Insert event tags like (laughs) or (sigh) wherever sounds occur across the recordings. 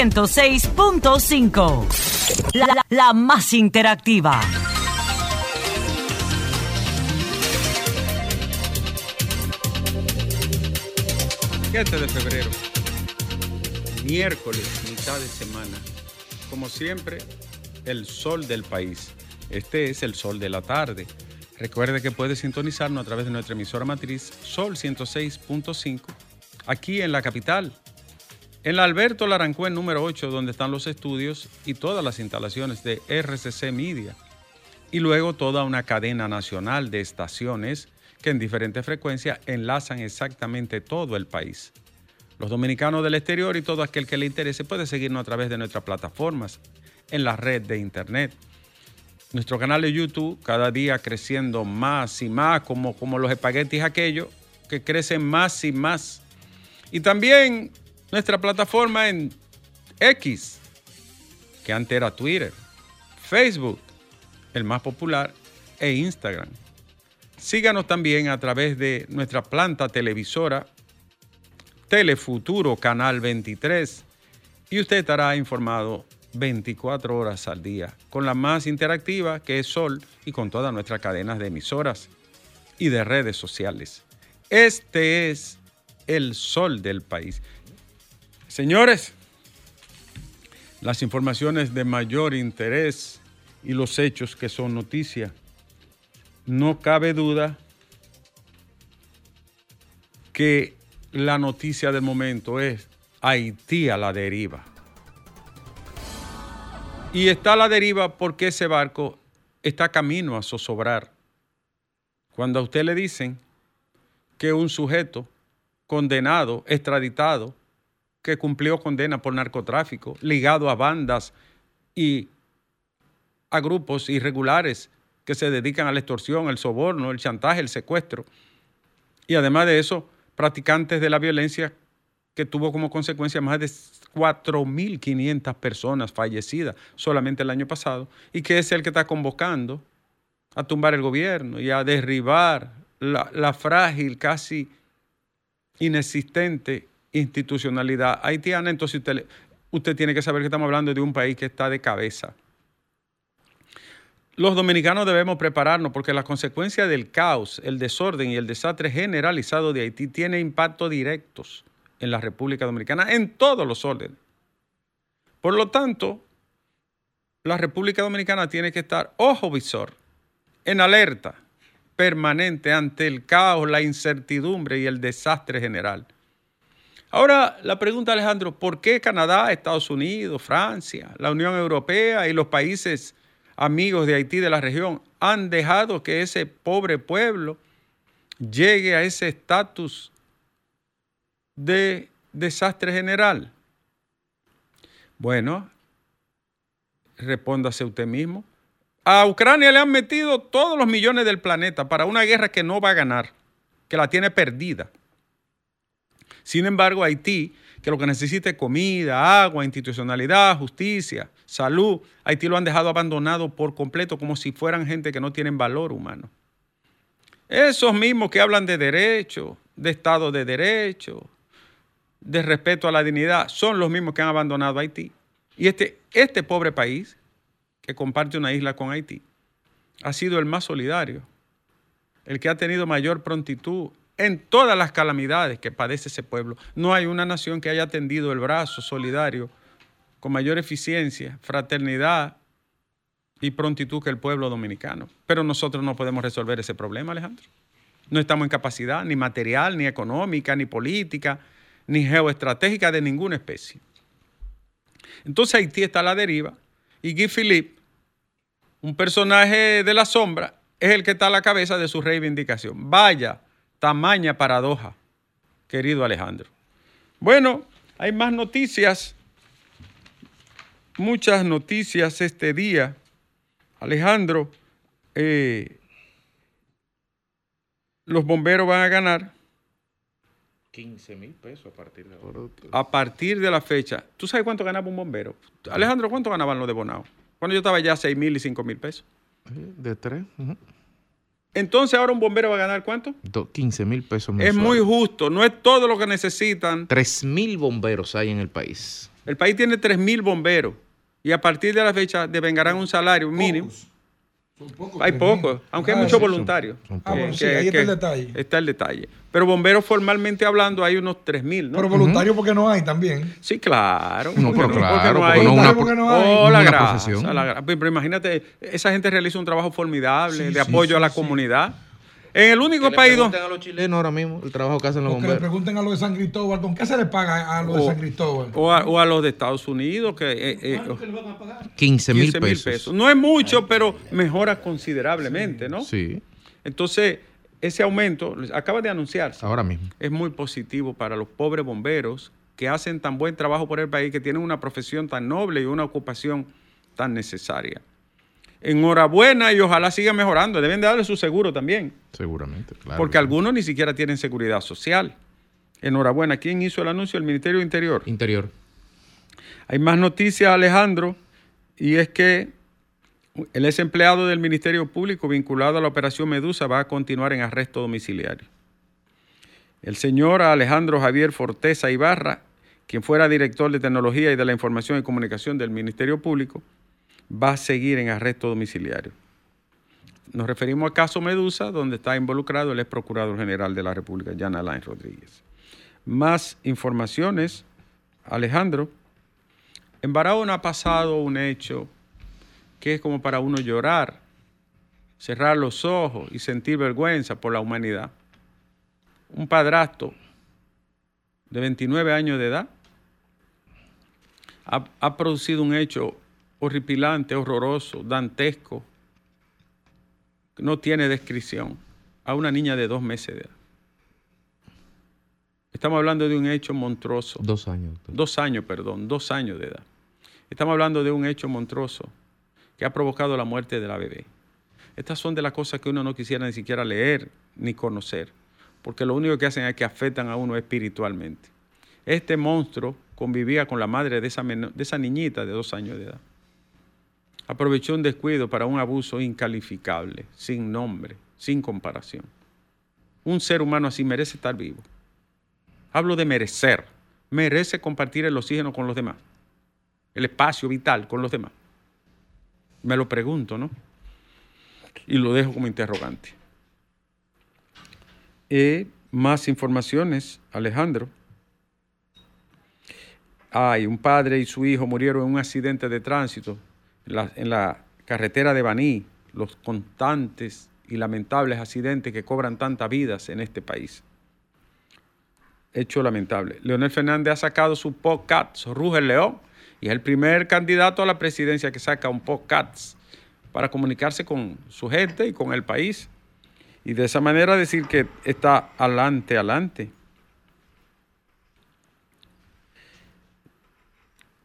Sol 106.5. La, la, la más interactiva. 7 de febrero, miércoles, mitad de semana. Como siempre, el sol del país. Este es el sol de la tarde. Recuerde que puede sintonizarnos a través de nuestra emisora matriz Sol 106.5, aquí en la capital. En la Alberto Larancuén número 8, donde están los estudios y todas las instalaciones de RCC Media. Y luego toda una cadena nacional de estaciones que en diferentes frecuencias enlazan exactamente todo el país. Los dominicanos del exterior y todo aquel que le interese puede seguirnos a través de nuestras plataformas en la red de internet. Nuestro canal de YouTube cada día creciendo más y más, como, como los espaguetis aquellos que crecen más y más. Y también nuestra plataforma en X, que antes era Twitter, Facebook, el más popular, e Instagram. Síganos también a través de nuestra planta televisora Telefuturo Canal 23 y usted estará informado 24 horas al día con la más interactiva que es Sol y con todas nuestras cadenas de emisoras y de redes sociales. Este es el Sol del país. Señores, las informaciones de mayor interés y los hechos que son noticia no cabe duda que la noticia del momento es Haití a la deriva. Y está a la deriva porque ese barco está camino a zozobrar. Cuando a usted le dicen que un sujeto condenado, extraditado, que cumplió condena por narcotráfico, ligado a bandas y a grupos irregulares que se dedican a la extorsión, el soborno, el chantaje, el secuestro. Y además de eso, practicantes de la violencia que tuvo como consecuencia más de 4.500 personas fallecidas solamente el año pasado y que es el que está convocando a tumbar el gobierno y a derribar la, la frágil, casi inexistente institucionalidad haitiana. Entonces usted, tiene que saber que estamos hablando de un país que está de cabeza los dominicanos debemos prepararnos porque las consecuencias del caos, el desorden y el desastre generalizado de Haití tiene impactos directos en la República Dominicana, en todos los órdenes. Por lo tanto, la República Dominicana tiene que estar ojo visor, en alerta permanente ante el caos, la incertidumbre y el desastre general. Ahora, la pregunta, Alejandro, ¿por qué Canadá, Estados Unidos, Francia, la Unión Europea y los países amigos de Haití de la región han dejado que ese pobre pueblo llegue a ese estatus de desastre general? Bueno, respóndase usted mismo. A Ucrania le han metido todos los millones del planeta para una guerra que no va a ganar, que la tiene perdida. Sin embargo, Haití que lo que necesita es comida, agua, institucionalidad, justicia, salud. Haití lo han dejado abandonado por completo como si fueran gente que no tienen valor humano. Esos mismos que hablan de derecho, de Estado de Derecho, de respeto a la dignidad, son los mismos que han abandonado Haití. Y este, este pobre país, que comparte una isla con Haití, ha sido el más solidario, el que ha tenido mayor prontitud en todas las calamidades que padece ese pueblo. No hay una nación que haya tendido el brazo solidario con mayor eficiencia, fraternidad y prontitud que el pueblo dominicano. Pero nosotros no podemos resolver ese problema, Alejandro. No estamos en capacidad ni material, ni económica, ni política, ni geoestratégica de ninguna especie. Entonces Haití está a la deriva y Guy Philippe, un personaje de la sombra, es el que está a la cabeza de su reivindicación. Vaya Tamaña paradoja, querido Alejandro. Bueno, hay más noticias, muchas noticias este día. Alejandro, eh, los bomberos van a ganar 15 mil pesos a partir de ahora. A partir de la fecha. ¿Tú sabes cuánto ganaba un bombero? Alejandro, ¿cuánto ganaban los de Bonao? Cuando yo estaba ya 6 mil y 5 mil pesos. De tres. Entonces ahora un bombero va a ganar cuánto? 15 mil pesos mensuales. Es muy justo, no es todo lo que necesitan. 3 mil bomberos hay en el país. El país tiene 3.000 bomberos y a partir de la fecha devengarán un salario mínimo. Pocos. Hay pocos, aunque hay Ah, muchos son- voluntarios. son Ah, bueno, sí, ahí está el detalle. Está el detalle. Pero bomberos formalmente hablando hay unos 3.000, ¿no? Pero voluntarios porque no hay también. Sí, claro. No, ¿Por pero qué claro, ¿Por qué porque hay? no una, porque no hay. Oh, no la la grasa. Pero imagínate, esa gente realiza un trabajo formidable Sí, de sí, apoyo sí, a la sí. comunidad. En el único Que le país donde... pregunten a los chilenos ahora mismo el trabajo que hacen los le bomberos. pregunten a los de San Cristóbal, ¿con qué se le paga a los de O- San Cristóbal? O a, o a los de Estados Unidos, que... eh, eh, 15 mil 15 mil pesos. pesos. No es mucho, pero mejora considerablemente, ¿no? Sí, Entonces, ese aumento acaba de anunciarse. ahora mismo. Es muy positivo para los pobres bomberos que hacen tan buen trabajo por el país, que tienen una profesión tan noble y una ocupación tan necesaria. Enhorabuena y ojalá siga mejorando. Deben de darle su seguro también, Seguramente, claro. porque algunos ni siquiera tienen seguridad social. Enhorabuena. ¿Quién hizo el anuncio? El Ministerio Interior. Interior. Hay más noticias, Alejandro, y es que el ex empleado del Ministerio Público vinculado a la operación Medusa va a continuar en arresto domiciliario. El señor Alejandro Javier Forteza Ibarra, quien fuera director de Tecnología y de la Información y Comunicación del Ministerio Público, va a seguir en arresto domiciliario. Nos referimos al caso Medusa, donde está involucrado el ex procurador general de la República, Jan Alain Rodríguez. Más informaciones, Alejandro. En Barahona ha pasado un hecho que es como para uno llorar, cerrar los ojos y sentir vergüenza por la humanidad. Un padrastro de 29 años de edad ha, ha producido un hecho horripilante, horroroso, dantesco, no tiene descripción, a una niña de dos meses de edad. Estamos hablando de un hecho monstruoso. Dos años. Dos años, perdón, dos años de edad. Estamos hablando de un hecho monstruoso que ha provocado la muerte de la bebé. Estas son de las cosas que uno no quisiera ni siquiera leer ni conocer, porque lo único que hacen es que afectan a uno espiritualmente. Este monstruo convivía con la madre de esa, meno- de esa niñita de dos años de edad. Aprovechó un descuido para un abuso incalificable, sin nombre, sin comparación. Un ser humano así merece estar vivo. Hablo de merecer. Merece compartir el oxígeno con los demás. El espacio vital con los demás. Me lo pregunto, ¿no? Y lo dejo como interrogante. Eh, más informaciones, Alejandro. Ay, un padre y su hijo murieron en un accidente de tránsito en la carretera de Baní. Los constantes y lamentables accidentes que cobran tantas vidas en este país hecho lamentable. Leonel Fernández ha sacado su podcast Ruge León y es el primer candidato a la presidencia que saca un podcast para comunicarse con su gente y con el país. Y de esa manera decir que está adelante, adelante.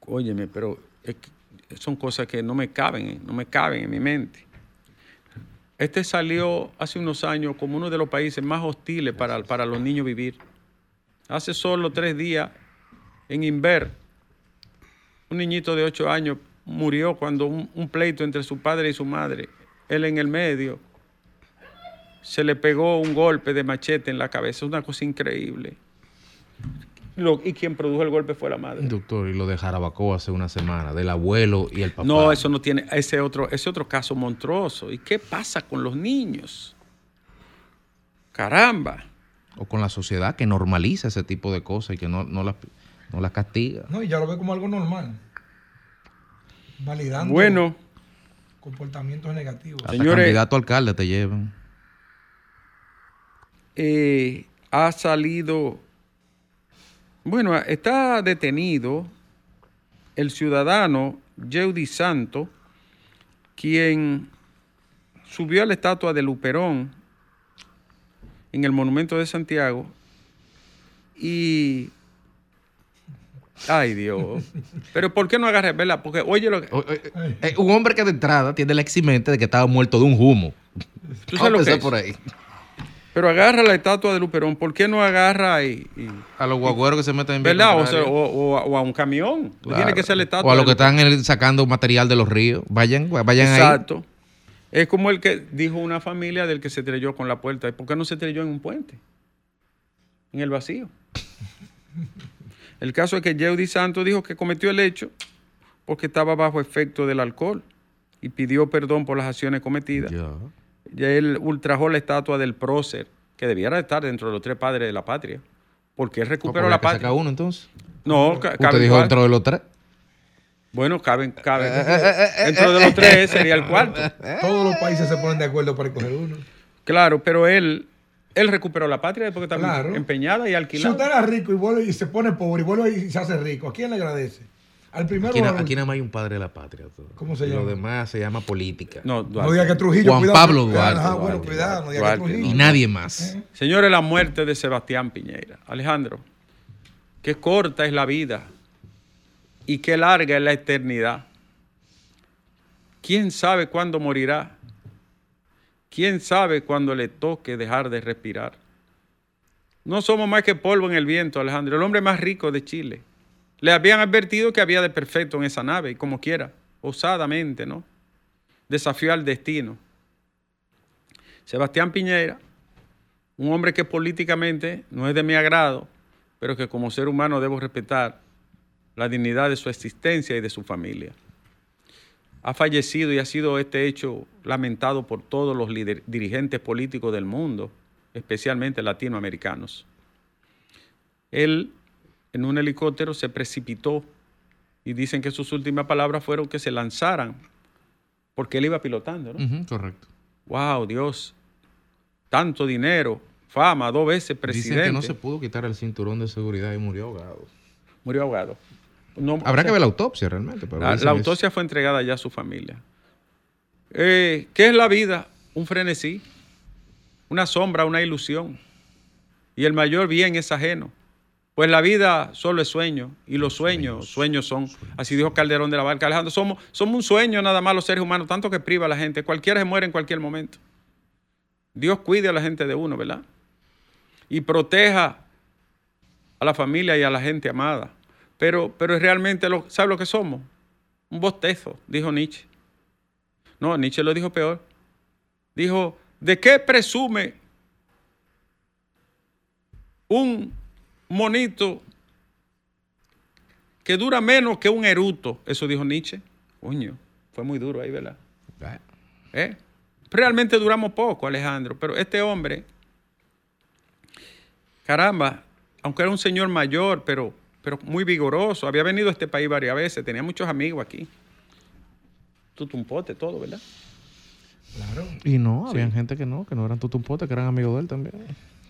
Óyeme, pero son cosas que no me caben, no me caben en mi mente. Este salió hace unos años como uno de los países más hostiles para, para los niños vivir. Hace solo tres días, en Inver, un niñito de ocho años murió cuando un, un pleito entre su padre y su madre, él en el medio, se le pegó un golpe de machete en la cabeza. Una cosa increíble. Lo- y quien produjo el golpe fue la madre. Doctor, y lo de Jarabacoa hace una semana, del abuelo y el papá. No, eso no tiene, ese otro, ese otro caso monstruoso. ¿Y qué pasa con los niños? Caramba. O con la sociedad que normaliza ese tipo de cosas y que no, no las no las castiga. No, y ya lo ve como algo normal. Validando Bueno, comportamientos negativos. Hasta Señores- candidato alcalde te llevan. eh, ha salido, bueno, está detenido el ciudadano Yeudi Santo, quien subió a la estatua de Luperón en el monumento de Santiago y... Ay Dios. Pero ¿por qué no agarra, verdad? Porque oye lo que... Eh, eh, un hombre que de entrada tiene la eximente de que estaba muerto de un humo. ¿Tú sabes lo que empezar es? por ahí. Pero agarra la estatua de Luperón. ¿Por qué no agarra y... y- A los guagüeros que se meten en ¿Verdad? O, sea, o- o a- o a un camión. Claro. Tiene que ser la estatua. O a los que están sacando material de los ríos. Vayan, vayan ahí. Exacto. Es como el que dijo una familia del que se estrelló con la puerta. ¿Y por qué no se estrelló en un puente? En el vacío. (laughs) El caso es que Yeudi Santos dijo que cometió el hecho porque estaba bajo efecto del alcohol y pidió perdón por las acciones cometidas. Ya. Ya él ultrajó la estatua del prócer, que debiera estar dentro de los tres padres de la patria, porque él recuperó la ¿Por qué patria. saca uno entonces? No, ca- Usted dijo dentro de los tres. Bueno, caben, caben. dentro de los tres sería el cuarto. Todos los países se ponen de acuerdo para escoger uno. Claro, pero él, él recuperó la patria porque estaba Claro. empeñada y Si alquilada. usted era rico y, vuelve y se pone pobre y vuelve y se hace rico, ¿a quién le agradece? ¿Al primero Aquí, na- nada más hay un padre de la patria. todo. ¿Cómo se Y llama? Lo demás se llama política. No, No Duarte. diga que Trujillo. Juan cuidado. Pablo Duarte, Ajá, bueno, Duarte, cuidado, no diga Duarte, que Trujillo. Y nadie más. Señores, la muerte de Sebastián Piñera. Alejandro, qué corta es la vida y qué larga es la eternidad. ¿Quién sabe cuándo morirá? ¿Quién sabe cuándo le toque dejar de respirar? No somos más que polvo en el viento, Alejandro, el hombre más rico de Chile. Le habían advertido que había de perfecto en esa nave y como quiera, osadamente, ¿no? Desafió al destino. Sebastián Piñera, un hombre que políticamente no es de mi agrado, pero que como ser humano debo respetar la dignidad de su existencia y de su familia. Ha fallecido y ha sido este hecho lamentado por todos los dirigentes políticos del mundo, especialmente latinoamericanos. Él en un helicóptero se precipitó y dicen que sus últimas palabras fueron que se lanzaran porque él iba pilotando, ¿no? Correcto. Wow, Dios. Tanto dinero, fama, dos veces presidente. Dicen que no se pudo quitar el cinturón de seguridad y murió ahogado. Murió ahogado. No, Habrá o sea, que ver la autopsia realmente. La, la autopsia fue entregada ya a su familia. Eh, ¿Qué es la vida? Un frenesí, una sombra, una ilusión. Y el mayor bien es ajeno. Pues la vida solo es sueño y los sueños, sueños son. Así dijo Calderón de la Barca. Alejandro, somos, somos un sueño nada más los seres humanos, tanto que priva a la gente. Cualquiera se muere en cualquier momento. Dios cuide a la gente de uno, ¿verdad? Y proteja a la familia y a la gente amada. Pero, pero es realmente, lo, ¿sabe lo que somos? Un bostezo, dijo Nietzsche. No, Nietzsche lo dijo peor. Dijo, ¿de qué presume un monito que dura menos que un eruto? Eso dijo Nietzsche. Coño, fue muy duro ahí, ¿verdad? ¿Eh? Realmente duramos poco, Alejandro, pero este hombre, caramba, aunque era un señor mayor, pero, pero muy vigoroso, había venido a este país varias veces, tenía muchos amigos aquí. Tutumpote, todo, ¿verdad? Claro. Y no, habían gente que no, que no eran tutumpotes, que eran amigos de él también.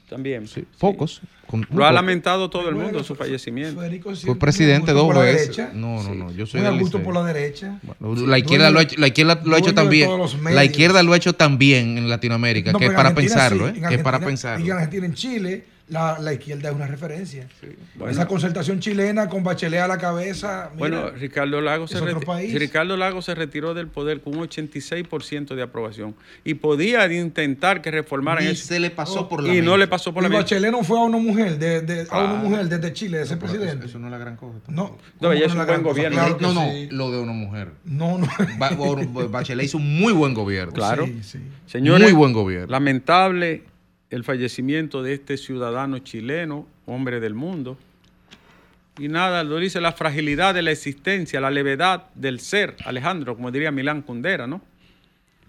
También. Sí, pocos. con- Lo ha lamentado todo el mundo su fallecimiento. Federico Fue presidente dos veces. No, no, no. Yo soy Muy del gusto Licey. por la derecha. Bueno, la izquierda, lo ha hecho, la izquierda lo ha hecho dueño de también. La izquierda lo ha hecho también en Latinoamérica, No, que es para Argentina pensarlo, sí, ¿eh? Que es para pensarlo. Y en Argentina, en Chile, la, la izquierda es una referencia. Bueno. Esa concertación chilena con Bachelet a la cabeza. mira, Bueno, Ricardo Lago, se. Ricardo Lago se retiró del poder con un 86% de aprobación y podía intentar que reformaran eso. se le pasó por la Y no le pasó por y la mente. Bachelet no fue a una mujer, de, de- a una Ah. mujer desde Chile, de ser Pero presidente. Eso, eso no es la gran cosa. No, No, ¿cómo ella es un buen gobierno. Claro que no, no, sí. lo de una mujer. No, no. (laughs) Ba- Ba- Bachelet hizo un muy buen gobierno. Claro. Sí, sí. Señores, Muy buen gobierno. Lamentable el fallecimiento de este ciudadano chileno, hombre del mundo. Y nada, lo dice la fragilidad de la existencia, la levedad del ser, Alejandro, como diría Milán Kundera, ¿no?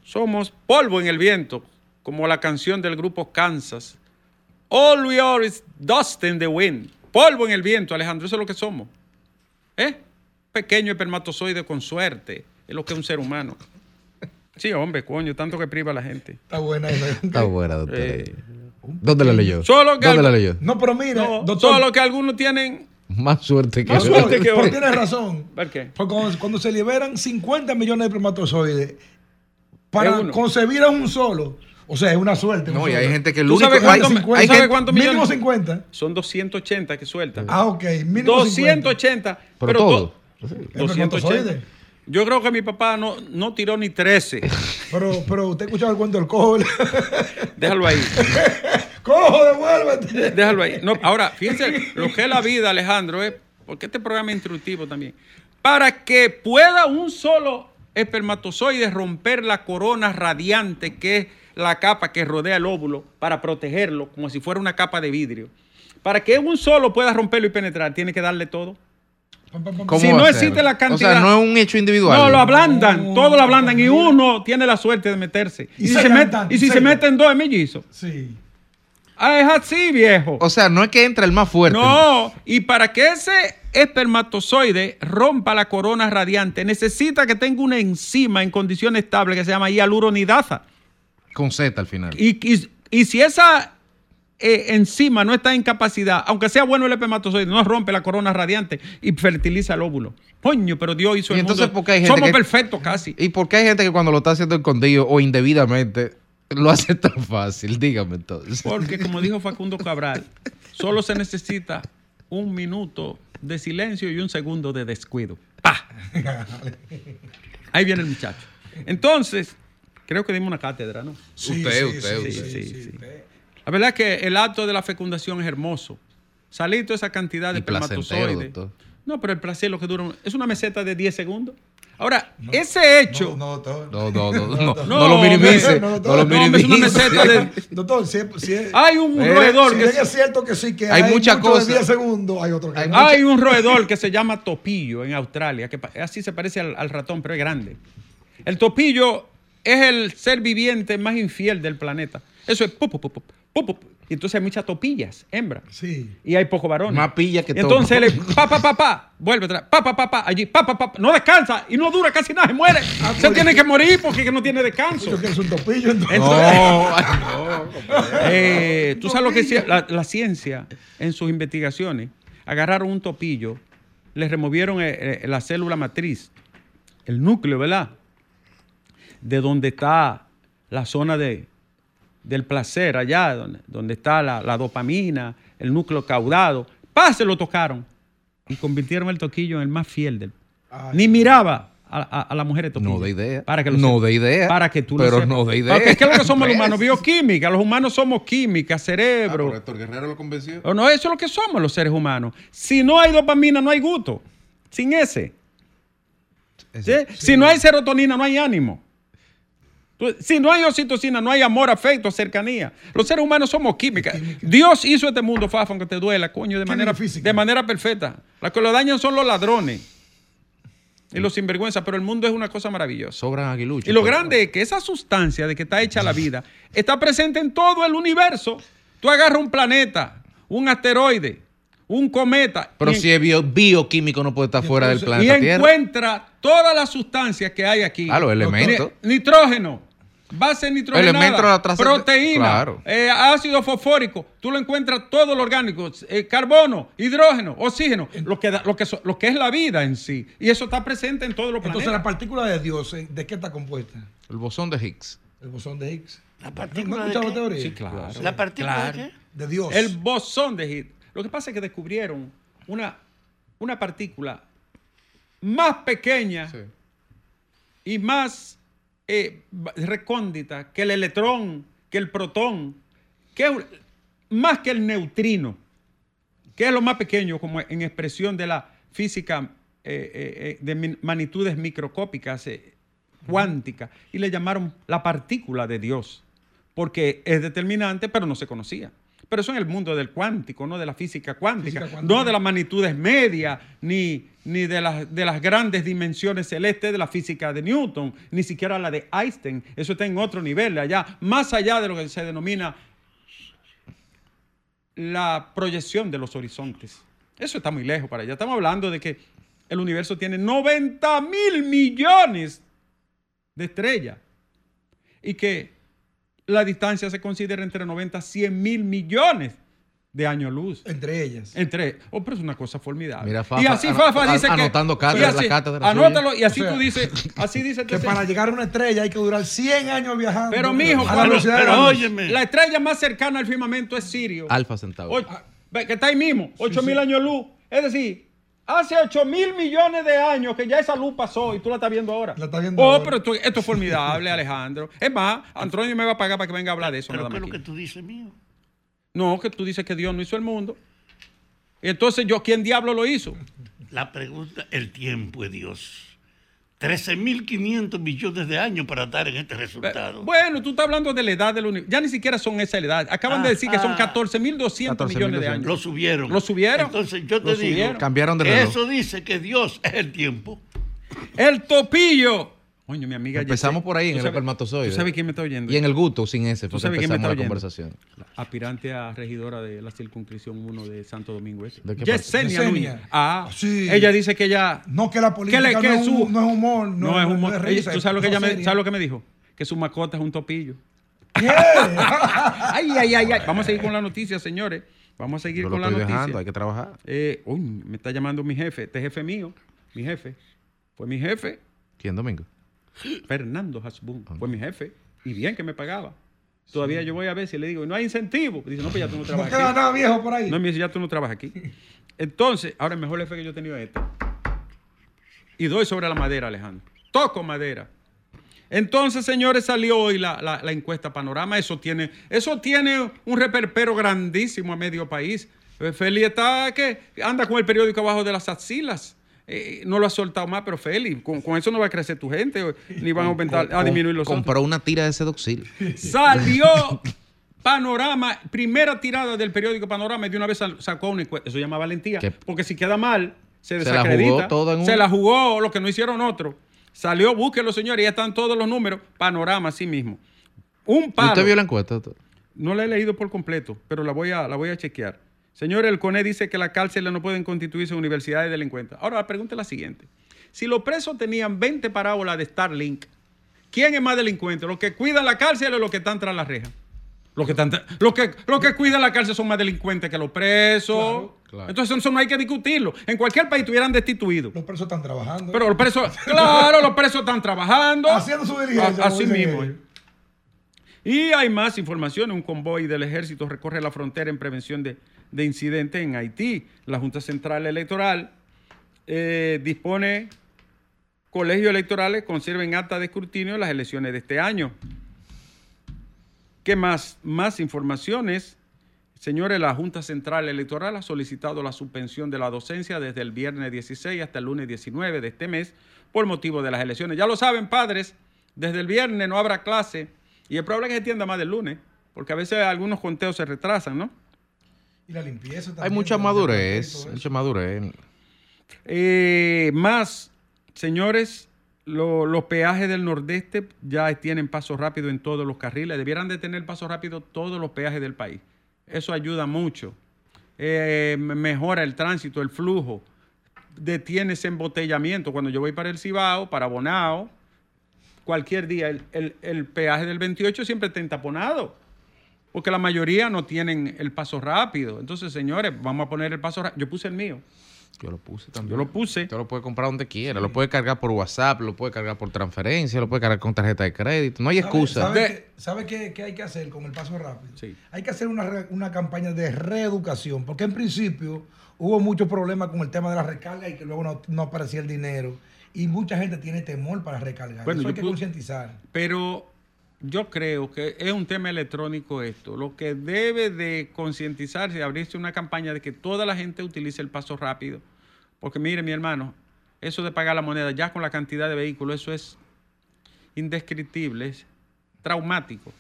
Somos polvo en el viento, como la canción del grupo Kansas. All we are is dust in the wind. Polvo en el viento, Alejandro, eso es lo que somos. ¿Eh? Pequeño espermatozoide con suerte, es lo que es un ser humano. Sí, hombre, coño, tanto que priva a la gente. Está buena esa. Está buena, doctor. Eh, ¿Dónde la leyó? Solo que ¿Dónde la leyó? No, pero mira, no, doctor. solo que algunos tienen. Más suerte que Más yo. suerte que (laughs) otro. tienes razón. ¿Ver qué? Porque cuando, cuando se liberan 50 millones de espermatozoides para concebir a un solo, o sea, es una suerte. No, un y hay gente que el ¿Tú único... sabes hay- cuánto- hay tú sabes gente- cuántos Mínimo millones? 50. Son 280 que sueltan. Ah, ok. Mínimo 280. Pero Pero, todo. to- Espermatozoide. 280. Yo creo que mi papá no, no tiró ni 13. Pero, pero usted escuchaba el cuento del cojo. Déjalo ahí. (laughs) ¡Cojo, devuélvete! Déjalo ahí. No, ahora, fíjense lo que es la vida, Alejandro, es porque este programa es instructivo también. Para que pueda un solo espermatozoide romper la corona radiante que es la capa que rodea el óvulo para protegerlo como si fuera una capa de vidrio. Para que un solo pueda romperlo y penetrar, tiene que darle todo. Si no existe la O cantidad- sea, no es un hecho individual. No, lo ablandan, No, todo lo ablandan y uno tiene la suerte de meterse. Y Y, si, se se, met- cantan, y si se- meten dos es mellizo. Sí. Ah, es así, viejo. O sea, no es que entra el más fuerte. No, y para que ese espermatozoide rompa la corona radiante, necesita que tenga una enzima en condiciones estables que se llama hialuronidasa. Con Z al final. Y, y- y si esa eh, enzima no está en capacidad, aunque sea bueno el espermatozoide, no rompe la corona radiante y fertiliza el óvulo. Coño, pero Dios hizo ¿Y el entonces mundo. por qué hay gente Somos que- perfectos casi. ¿Y por qué hay gente que cuando lo está haciendo escondido o indebidamente lo hace tan fácil? Dígame entonces. Porque (laughs) como dijo Facundo Cabral, solo se necesita un minuto de silencio y un segundo de descuido. ¡Pah! Ahí viene el muchacho. Entonces, creo que dimos una cátedra, ¿no? Sí, Usted, sí, usted, sí, usted. sí, Sí, sí, sí. usted. La verdad es que el acto de la fecundación es hermoso. Salir toda esa cantidad de espermatozoides. No, pero el placer lo que dura es una meseta de 10 segundos. Ahora, ese hecho. No, no, doctor. No, no, no, no, no, No, lo minimice. no, No, no, lo no, hombre, es una minimice. meseta de- (laughs) Doctor, si, es- si es- Hay un roedor si que es cierto que sí, que Hay hay, muchas cosas. 10 segundos, hay otro que Hay no. Hay un roedor que se llama topillo en Australia, que así se parece al, al ratón, pero es grande. El topillo es el ser viviente más infiel del planeta. Eso es pup, pup, pup. Y entonces hay muchas topillas, hembra. Sí. Y hay pocos varones. Más pilla que Y Entonces topo. él es pa, pa, pa, pa, vuelve atrás, pa, pa, pa, pa, allí, pa, pa, pa, no descansa y no dura casi nada, se muere. se tiene que morir porque que no tiene descanso. Yo quiero ser un topillo. entonces. Entonces- No, (laughs) no. Eh, Tú sabes lo que decía la, la ciencia en sus investigaciones. Agarraron un topillo, le removieron eh, eh, la célula matriz, el núcleo, ¿verdad? De donde está la zona de, del placer, allá donde, donde está la, la dopamina, el núcleo caudado. ¡Pah! Se lo tocaron y convirtieron el toquillo en el más fiel del. Ay. Ni miraba a, a- a la mujer de toquillo. No de idea. Para que lo No de idea. Para que tú lo Pero no de idea. Porque ¿Qué es lo que somos los humanos? Bioquímica. Los humanos somos química, cerebro. Héctor Guerrero lo convenció. o no, eso es lo que somos los seres humanos. Si no hay dopamina, no hay gusto. Sin ese. ¿sí? Si no hay serotonina, no hay ánimo. Si no hay oxitocina, no hay amor, afecto, cercanía. Los seres humanos somos química. Dios hizo este mundo, Fafa, aunque te duela, coño, de Química manera, física. de manera perfecta. Los que lo dañan son los ladrones y los sinvergüenzas, pero el mundo es una cosa maravillosa. Sobran aguiluchos. Y lo pues. grande es que esa sustancia de que está hecha la vida está presente en todo el universo. Tú agarras un planeta, un asteroide, un cometa Pero y, si es bio- bioquímico no puede estar fuera del entonces- y planeta Tierra. encuentra todas las sustancias que hay aquí. Ah, los elementos. Ni- Nitrógeno, base nitrogenada, proteína, Claro. eh, ácido fosfórico. Tú lo encuentras todo lo orgánico, eh, carbono, hidrógeno, oxígeno, lo que, da- lo, que, so- lo que es la vida en sí. Y eso está presente en todos los Entonces, planetas. la partícula de Dios, ¿eh? ¿de qué está compuesta? El bosón de Higgs. El bosón de Higgs. ¿La ¿No partícula has de escuchado la qué? teoría? Sí, claro. ¿La partícula Claro. de qué? De Dios. El bosón de Higgs. Lo que pasa es que descubrieron una, una partícula más pequeña y más eh, recóndita que el electrón, que el protón, que es más que el neutrino, que es lo más pequeño como en expresión de la física eh, eh, de magnitudes microscópicas, cuánticas, y le llamaron la partícula de Dios, porque es determinante, pero no se conocía. Pero eso en el mundo del cuántico, no de la física cuántica, Física cuántica. no de las magnitudes medias, ni, ni de, las, de las grandes dimensiones celestes de la física de Newton, ni siquiera la de Einstein. Eso está en otro nivel, allá, más allá de lo que se denomina la proyección de los horizontes. Eso está muy lejos para allá. Estamos hablando de que el universo tiene 90 mil millones de estrellas y que la distancia se considera entre 90 a 100 mil millones de años luz. Entre ellas. Entre, oh, pero es una cosa formidable. Mira, Fafa, y así Fafa an- dice que anotando cátedra, y así- la cátedra Anótalo suya. y así O sea, tú dices, así dice Que este- para llegar a una estrella hay que durar 100 años viajando. Pero, mijo, a la pero la óyeme. la estrella más cercana al firmamento es Sirio. Alfa Centauro. Ve, que está ahí mismo, 8 mil años luz. Es decir, hace 8 mil millones de años que ya esa luz pasó y tú la estás viendo ahora. La estás viendo oh, ahora. pero esto, esto es formidable, (laughs) Alejandro. Es más, Antonio me va a pagar para que venga a hablar de eso. Pero nada ¿qué es más lo que tú dices mío? No, que tú dices que Dios no hizo el mundo. Y entonces yo, ¿quién diablo lo hizo? La pregunta, el tiempo es Dios. 13.500 millones de años para dar en este resultado. Bueno, tú estás hablando de la edad del universo. Ya ni siquiera son esa edad. Acaban de decir que son Ah. 14.200 millones de 14.200. años. Lo subieron. Lo subieron. Entonces yo te Lo digo, subieron. Cambiaron de reloj. eso dice que Dios es el tiempo. El topillo. Coño, mi amiga. Empezamos por ahí en ¿Tú el espermatozoide. ¿Tú sabes quién me está oyendo? Y en el gusto, sin ese, que sabes quién me la conversación. Aspirante a regidora de la circunscripción 1 de Santo Domingo Este. ¿De qué? Yesenia Yesenia. Núñez. Ah, Sí. ella dice que ella... No que la política que le- que no, es su- un- no es humor. No, No, es humor. no Ella- risa, ¿Tú sabes lo, que ella me, sabes lo que me dijo? Que su mascota es un topillo. ¿Qué? (laughs) Ay, ay, ay, ay. Vamos a seguir con la noticia, señores. Vamos a seguir Yo lo con la estoy noticia. dejando, hay que trabajar. Eh, uy, me está llamando mi jefe. Este jefe mío, mi jefe. Fue mi jefe, ¿Quién, Domingo? Fernando Hasbun. Fue mi jefe. Y bien que me pagaba. Todavía yo voy a ver si le digo, no hay incentivo. Dice, no, pues ya tú no (laughs) No trabajas queda aquí. nada viejo por ahí. No, me dice, ya tú no trabajas aquí. Entonces, ahora el mejor jefe que yo he tenido es este. Y doy sobre la madera, Alejandro. Toco madera. Entonces, señores, salió hoy la, la- la encuesta Panorama. Eso tiene, eso tiene un reperpero grandísimo a medio país. Eh, Feli está que anda con el periódico abajo de las axilas. Eh, no lo ha soltado más, pero Feli, con, con eso no va a crecer tu gente, ni van a aumentar, a disminuir los otros. Compró una tira de sedoxil. Salió Panorama, primera tirada del periódico Panorama y de una vez sacó una encuesta. Eso se llama valentía. ¿Qué? Porque si queda mal, se Se la desacredita. jugó en Se la jugó lo que no hicieron otros. Salió, búsquenlo, señores, ya están todos los números. Panorama, así mismo. Un ¿Y palo. ¿Usted vio la encuesta? doctor? No la he leído por completo, pero la voy a, la voy a chequear. Señor, el CONE dice que las cárceles no pueden constituirse universidades de delincuentes. Ahora, la pregunta es la siguiente. Si los presos tenían 20 parábolas de Starlink, ¿quién es más delincuente? ¿Los que cuidan la cárcel o los que están tras la reja? Los que, están tra- los que, los que cuidan la cárcel son más delincuentes que los presos. Claro, claro. Entonces eso no hay que discutirlo. En cualquier país estuvieran destituidos. Los presos están trabajando. Pero los presos, (laughs) claro, los presos están trabajando. Haciendo su diligencia, Así mismo. ellos. Y hay más información. Un convoy del ejército recorre la frontera en prevención de, de incidentes en Haití. La Junta Central Electoral eh, dispone colegios electorales conserven acta de escrutinio las elecciones de este año. ¿Qué más? Más informaciones. Señores, la Junta Central Electoral ha solicitado la suspensión de la docencia desde el viernes 16 hasta el lunes 19 de este mes por motivo de las elecciones. Ya lo saben, padres, desde el viernes no habrá clase y es probable que se entienda más del lunes, porque a veces algunos conteos se retrasan, ¿no? Y la limpieza también. Hay mucha madurez, mucha madurez. Eh, más, señores, lo- los peajes del Nordeste ya tienen paso rápido en todos los carriles. Debieran de tener paso rápido todos los peajes del país. Eso ayuda mucho. Eh, me- mejora el tránsito, el flujo. Detiene ese embotellamiento. Cuando yo voy para el Cibao, para Bonao, cualquier día, el, el- el peaje del 28 siempre está entaponado. Porque la mayoría no tienen el paso rápido. Entonces, señores, vamos a poner el paso rápido. Yo puse el mío. Yo lo puse también. Yo lo puse. Usted lo puede comprar donde quiera. Lo puede cargar por WhatsApp, lo puede cargar por transferencia, lo puede cargar con tarjeta de crédito. No hay ¿Sabe- excusa. ¿Sabe, De- qué, sabe qué- qué hay que hacer con el paso rápido? Sí. Hay que hacer una, una campaña de reeducación, porque en principio hubo muchos problemas con el tema de la recarga y que luego no, no aparecía el dinero. Y mucha gente tiene temor para recargar. Bueno, Eso hay que concientizar. Pero yo creo que es un tema electrónico esto. Lo que debe de concientizarse abrirse una campaña de que toda la gente utilice el paso rápido. Porque mire, mi hermano, eso de pagar la moneda ya con la cantidad de vehículos, eso es indescriptible, es traumático.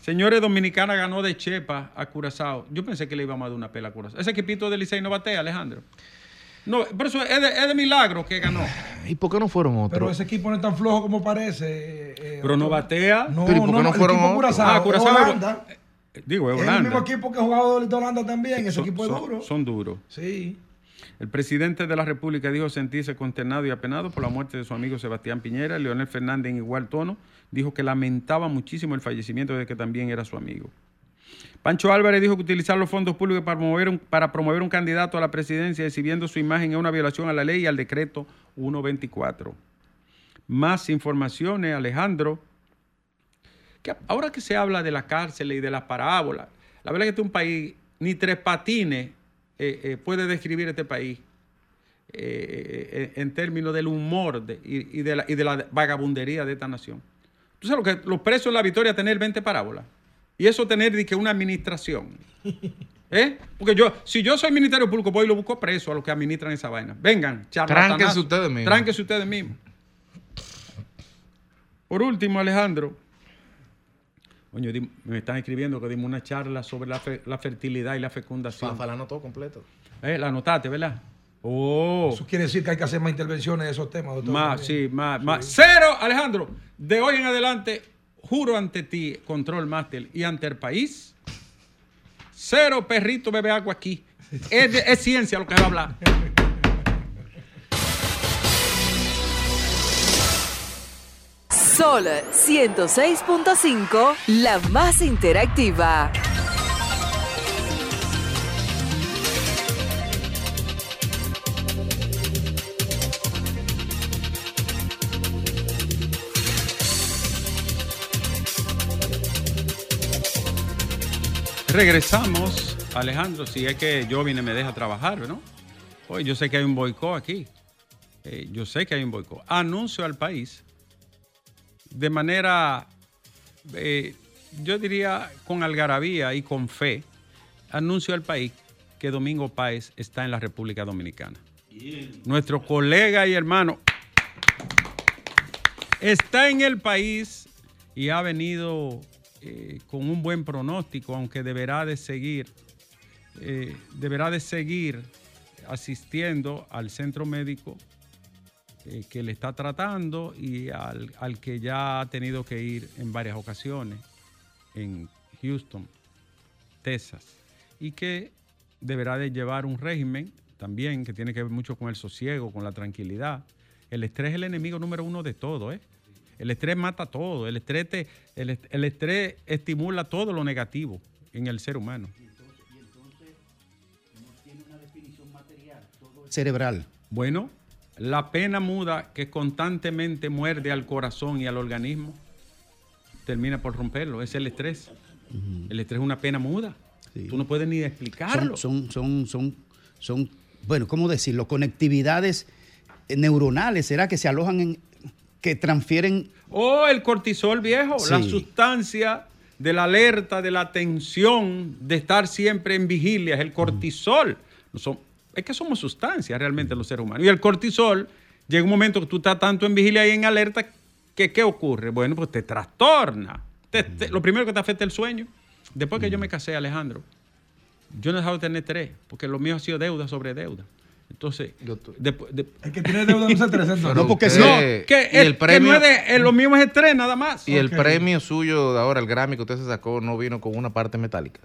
Señores, Dominicana ganó de Chepa a Curazao. Yo pensé que le íbamos a dar una pela a Curazao. Ese equipito de Licey no batea, Alejandro. No, pero eso es de, es de milagro que ganó. ¿Y por qué no fueron Pero otros? ese equipo no es tan flojo como parece. eh, eh, Pero no batea. No, Pero ¿y por qué no, no fueron equipo otros? Curazao, Ah, Curazao. Holanda. Digo, es Es el Holanda. mismo equipo que ha jugado de Holanda también. Ese Son- equipo es son- duro. Son duros. Sí. El presidente de la República dijo sentirse consternado y apenado por la muerte de su amigo Sebastián Piñera. Leonel Fernández, en igual tono, dijo que lamentaba muchísimo el fallecimiento de que también era su amigo. Pancho Álvarez dijo que utilizar los fondos públicos para promover un, candidato a la presidencia exhibiendo su imagen es una violación a la ley y al decreto 124. Más informaciones, Alejandro. Ahora que se habla de la cárcel y de las parábolas, la verdad es que este es un país, ni tres patines eh, eh, puede describir este país eh, en términos del humor de- y, y de la, y de la vagabundería de esta nación. Tú sabes lo que los presos en la victoria tener 20 parábolas y eso tener de que una administración. (laughs) ¿Eh? Porque yo, si yo soy ministerio público, voy y lo busco preso a los que administran esa vaina. Vengan, charlatanazo. Tránquense ustedes mismos. Tránquense ustedes mismos. Por último, Alejandro, coño, me están escribiendo que dimos una charla sobre la, fe- la fertilidad y la fecundación. Fafa la anotó completo. Eh, la anotaste, ¿verdad? Oh, Eso quiere decir que hay que hacer más intervenciones de esos temas, doctor. más, sí, más, más. Cero, Alejandro. De hoy en adelante, juro ante ti, Control Master, y ante el país, cero perrito bebe agua aquí. Es, es ciencia lo que va a hablar. Sol 106.5, la más interactiva. Regresamos, Alejandro, si es que yo vine me deja trabajar, ¿no? Hoy yo sé que hay un boicot aquí. Eh, yo sé que hay un boicot. Anuncio al país de manera, eh, yo diría con algarabía y con fe, anuncio al país que Domingo Páez está en la República Dominicana. Nuestro colega y hermano está en el país y ha venido eh, con un buen pronóstico, aunque deberá de seguir, eh, deberá de seguir asistiendo al centro médico eh, que le está tratando y al, al que ya ha tenido que ir en varias ocasiones en Houston, Texas, y que deberá de llevar un régimen también que tiene que ver mucho con el sosiego, con la tranquilidad. El estrés es el enemigo número uno de todo, ¿eh? El estrés mata todo, el estrés, te- el, el estrés estimula todo lo negativo en el ser humano. cerebral. Bueno, la pena muda que constantemente muerde al corazón y al organismo termina por romperlo. Es el estrés. El estrés es una pena muda. Sí. Tú no puedes ni explicarlo. Son, son, son, son, son, bueno, ¿cómo decirlo? Conectividades neuronales, ¿será que se alojan en, que transfieren? O el cortisol viejo, la sustancia de la alerta, de la tensión, de estar siempre en vigilia, es el cortisol. No son- es que somos sustancias realmente los seres humanos. Y el cortisol, llega un momento que tú estás tanto en vigilia y en alerta, que ¿qué ocurre? Bueno, pues te trastorna. Te- te- lo primero que te afecta es el sueño. Después que yo me casé, Alejandro, yo no he dejado de tener tres, porque lo mío ha sido deuda sobre deuda. Entonces, después, de- El que tiene deuda no se estresa. entonces. No, porque sí. no, que, y el, que premio- no es de, eh, lo mismo es estrés nada más. Y el premio suyo de ahora, el Grammy que usted se sacó, no vino con una parte metálica.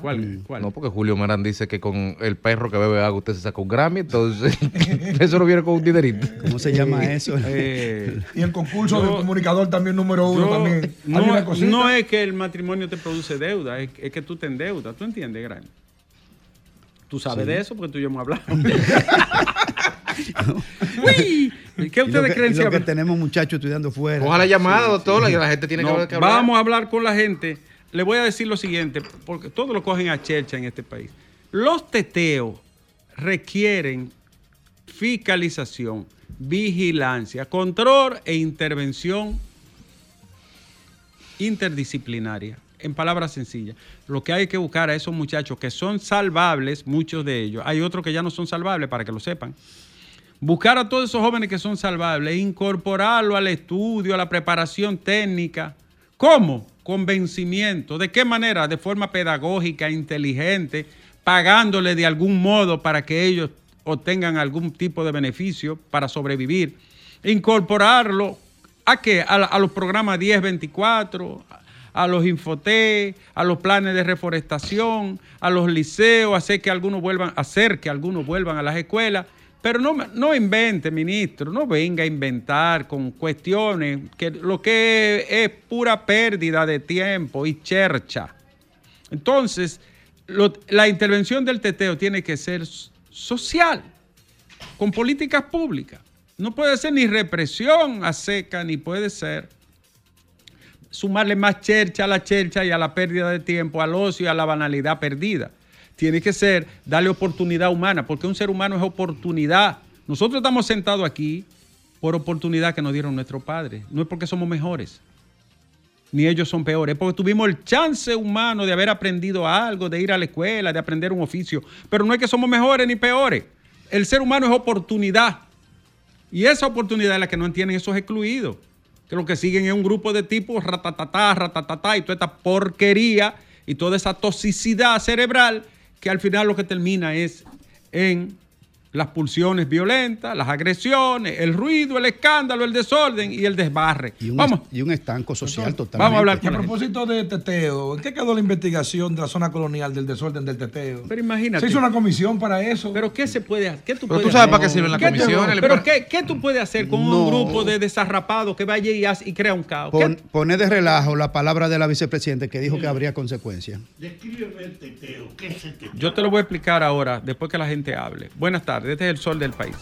¿Cuál? ¿Cuál? No, porque Julio Merán dice que con el perro que bebe agua usted se sacó un Grammy, entonces (laughs) eso no viene con un dinerito. ¿Cómo se llama eso? Eh, Y el concurso Yo- del comunicador también número uno yo- también. No, es que el matrimonio te produce deuda, es, es que tú te endeudas. ¿Tú entiendes, Gran? Tú sabes de eso porque tú y yo hemos hablado. (laughs) (laughs) Uy, ¿Qué lo ustedes que- creen? lo que tenemos muchachos estudiando fuera. Ojalá llamada, doctor, la- la gente tiene No, que, que hablar. vamos a hablar con la gente. Le voy a decir lo siguiente, porque todos lo cogen a chercha en este país. Los teteos requieren fiscalización, vigilancia, control e intervención interdisciplinaria. En palabras sencillas, lo que hay que buscar a esos muchachos que son salvables, muchos de ellos, hay otros que ya no son salvables para que lo sepan, buscar a todos esos jóvenes que son salvables, e incorporarlo al estudio, a la preparación técnica. ¿Cómo? Convencimiento. ¿De qué manera? De forma pedagógica, inteligente, pagándole de algún modo para que ellos obtengan algún tipo de beneficio para sobrevivir. Incorporarlo a qué? A, los programas 1024, a los Infoté, a los planes de reforestación, a los liceos, hacer que algunos vuelvan, hacer que algunos vuelvan a las escuelas. Pero no, no invente, ministro, no venga a inventar con cuestiones que lo que es, pura pérdida de tiempo y chercha. Entonces, la intervención del teteo tiene que ser social, con políticas públicas. No puede ser ni represión a seca, ni puede ser sumarle más chercha a la chercha y a la pérdida de tiempo, al ocio y a la banalidad perdida. Tiene que ser darle oportunidad humana, porque un ser humano es oportunidad. Nosotros estamos sentados aquí por oportunidad que nos dieron nuestros padres. No es porque somos mejores, ni ellos son peores, es porque tuvimos el chance humano de haber aprendido algo, de ir a la escuela, de aprender un oficio. Pero no es que somos mejores ni peores. El ser humano es oportunidad. Y esa oportunidad es la que no entienden esos excluidos, que lo que siguen es un grupo de tipos ratatatá, ratatatá y toda esta porquería y toda esa toxicidad cerebral que al final lo que termina es en las pulsiones violentas, las agresiones, el ruido, el escándalo, el desorden y el desbarre. Y un, Vamos, y un estanco social totalmente. vamos a hablar Y con a la gente. propósito de teteo, ¿en qué quedó la investigación de la zona colonial del desorden del teteo? Pero imagínate. Se hizo una comisión para eso. Pero ¿qué se puede hacer? ¿Qué tú Pero puedes tú sabes hacer? para qué sirven las ¿Qué te- comisiones. Pero ¿qué, qué tú puedes hacer con No. un grupo de desarrapados que vaya y, hace- y crea un caos? Pon- ¿Qué- Pone de relajo la palabra de la vicepresidenta que dijo que habría consecuencias. Descríbeme el teteo. ¿Qué es el teteo? Yo te lo voy a explicar ahora, después que la gente hable. Buenas tardes, este es el sol del país.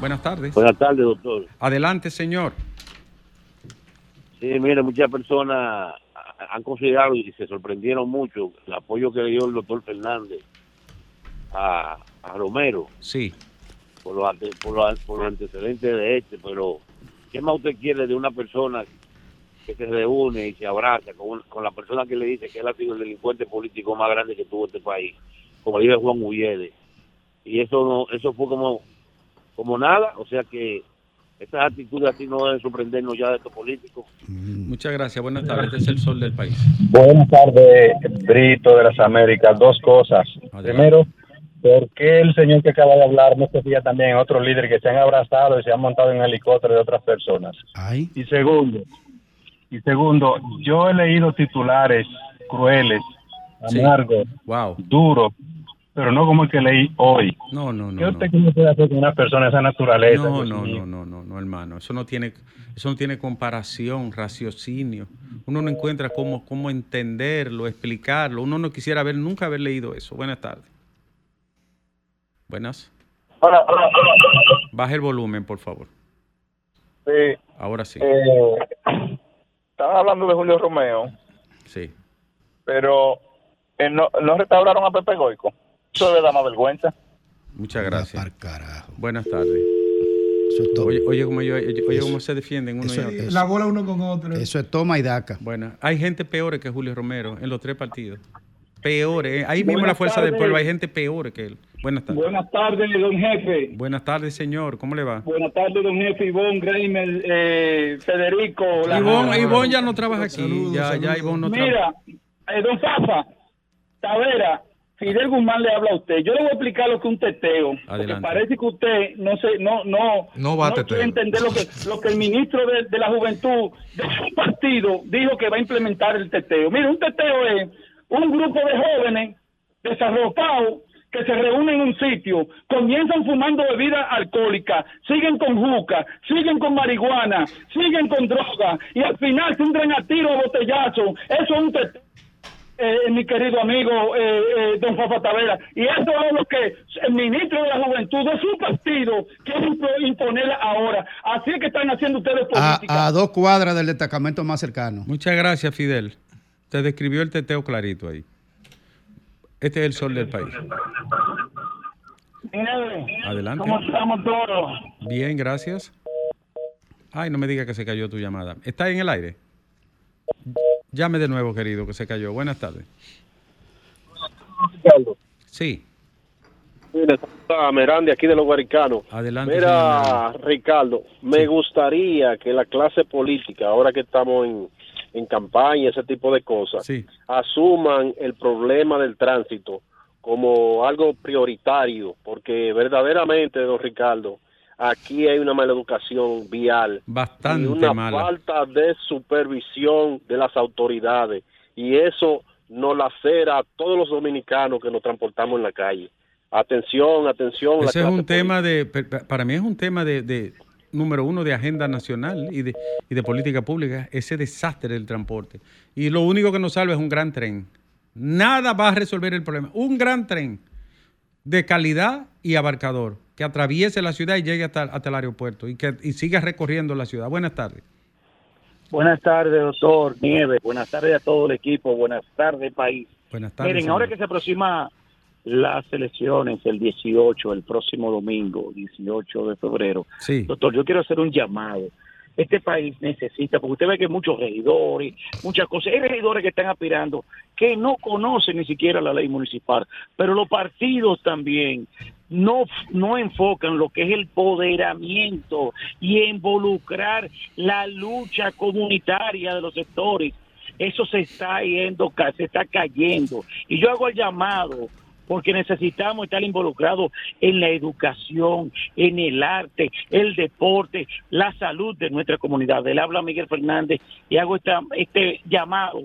Buenas tardes. Buenas tardes, doctor. Adelante, señor. Sí, mire, muchas personas han considerado y se sorprendieron mucho el apoyo que le dio el doctor Fernández a, a Romero Sí. por los, por, los, por los antecedentes de este, pero ¿qué más usted quiere de una persona que se reúne y se abraza con, con la persona que le dice que él ha sido el delincuente político más grande que tuvo este país, como dice Juan Ullede? Y eso no, eso fue como, como nada, o sea que estas actitudes así no deben sorprendernos ya de estos políticos. Muchas gracias. Buenas tardes. Este es el sol del país. Buenas tardes, Brito de las Américas. Dos cosas. Primero, ¿por qué el señor que acaba de hablar no se fija también otros líderes que se han abrazado y se han montado en helicóptero de otras personas? Y segundo, y segundo, yo he leído titulares crueles, Sí. amargos, Wow. duros, pero no como el que leí hoy. No, no, no. ¿Qué no. usted cómo puede hacer con una persona de esa naturaleza? No, no, no, no, no, no, hermano. Eso no tiene, eso no tiene comparación, raciocinio. Uno no encuentra cómo, cómo entenderlo, explicarlo. Uno no quisiera haber, nunca haber leído eso. Buenas tardes. Buenas. Hola, hola, hola. Baje el volumen, por favor. Sí, Ahora sí. eh, estaban hablando de Julio Romeo, Sí. pero eh, no, no restauraron a Pepe Goico. Eso debe dar más vergüenza. Muchas gracias. Buenas tardes. Oye, oye, cómo yo- oye, oye cómo se defienden uno y Eso- otro. eso- La bola uno con otro. Eso es toma y daca. Bueno, hay gente peor que Julio Romero en los tres partidos. Peores. eh. Ahí mismo Buenas la fuerza del pueblo hay gente peor que él. Buenas tardes. Buenas tardes, don jefe. Buenas tardes, señor. ¿Cómo le va? Buenas tardes, don jefe Ivonne, Greimer, eh, Federico. la- Ivonne, Ivonne ya no trabaja aquí. ya, ya Ivonne no trabaja. Mira, eh, don Fafa, Tavera, Fidel Guzmán le habla a usted. Yo le voy a explicar lo que es un teteo. Porque Adelante. parece que usted no se, no, no, No va a quiere teteo. entender lo que, lo que el ministro de, de la Juventud de su partido dijo que va a implementar el teteo. Mira, un teteo es un grupo de jóvenes desarrollados que se reúnen en un sitio, comienzan fumando bebidas alcohólicas, siguen con juca, siguen con marihuana, siguen con droga y al final se entran a tiro a botellazo. Eso es un teteo eh, mi querido amigo eh, eh, don Fafa Tavera. Y eso es lo que el ministro de la Juventud de su partido quiere impo- imponer ahora. Así es que están haciendo ustedes política. A, a dos cuadras del destacamento más cercano. Muchas gracias, Fidel. Te describió el teteo clarito ahí. Este es el sol del país. Adelante. ¿Cómo estamos todos? Bien, gracias. Ay, no me diga que se cayó tu llamada. ¿Está en el aire? Llame de nuevo, querido, que se cayó. Buenas tardes. Sí, Mira, Merandi aquí de los Guaricanos. adelante. Mira, Ricardo, me gustaría que la clase política, ahora que estamos en, en campaña, ese tipo de cosas, Sí. asuman el problema del tránsito como algo prioritario, porque verdaderamente, don Ricardo, aquí hay una maleducación vial Bastante y una mala. falta de supervisión de las autoridades y eso nos lacera a todos los dominicanos que nos transportamos en la calle. Atención, atención. la Ese es un tema de, para mí es un tema de, de, número uno, de agenda nacional y de, y de política pública, ese desastre del transporte. Y lo único que nos salva es un gran tren. Nada va a resolver el problema. Un gran tren de calidad y abarcador que atraviese la ciudad y llegue hasta, hasta el aeropuerto y que y siga recorriendo la ciudad. Buenas tardes. Buenas tardes, doctor Nieves. Buenas tardes a todo el equipo. Buenas tardes, país. Buenas tardes. Miren, señor. ahora que se aproxima las elecciones el 18, el próximo domingo, 18 de febrero, Sí. doctor, yo quiero hacer un llamado. Este país necesita, porque usted ve que hay muchos regidores, muchas cosas, hay regidores que están aspirando que no conocen ni siquiera la ley municipal, pero los partidos también no, no enfocan lo que es el poderamiento y involucrar la lucha comunitaria de los sectores. Eso se está yendo, se está cayendo. Y yo hago el llamado porque necesitamos estar involucrados en la educación, en el arte, el deporte, la salud de nuestra comunidad. Le habla Miguel Fernández y hago esta, este llamado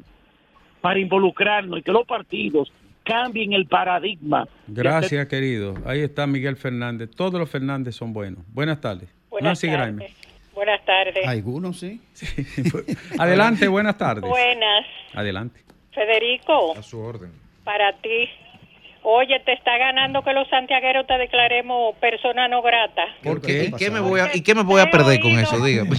para involucrarnos y que los partidos cambien el paradigma. Gracias, querido. Ahí está Miguel Fernández. Todos los Fernández son buenos. Buenas tardes. Buenas Nancy tardes. Buenas tardes. Algunos sí. (laughs) Adelante, buenas tardes. Buenas. Adelante. Federico, A su orden. para ti. Oye, te está ganando que los santiagueros te declaremos persona no grata. ¿Por qué? ¿Y qué me voy a, y qué me voy a perder con eso? Dígame.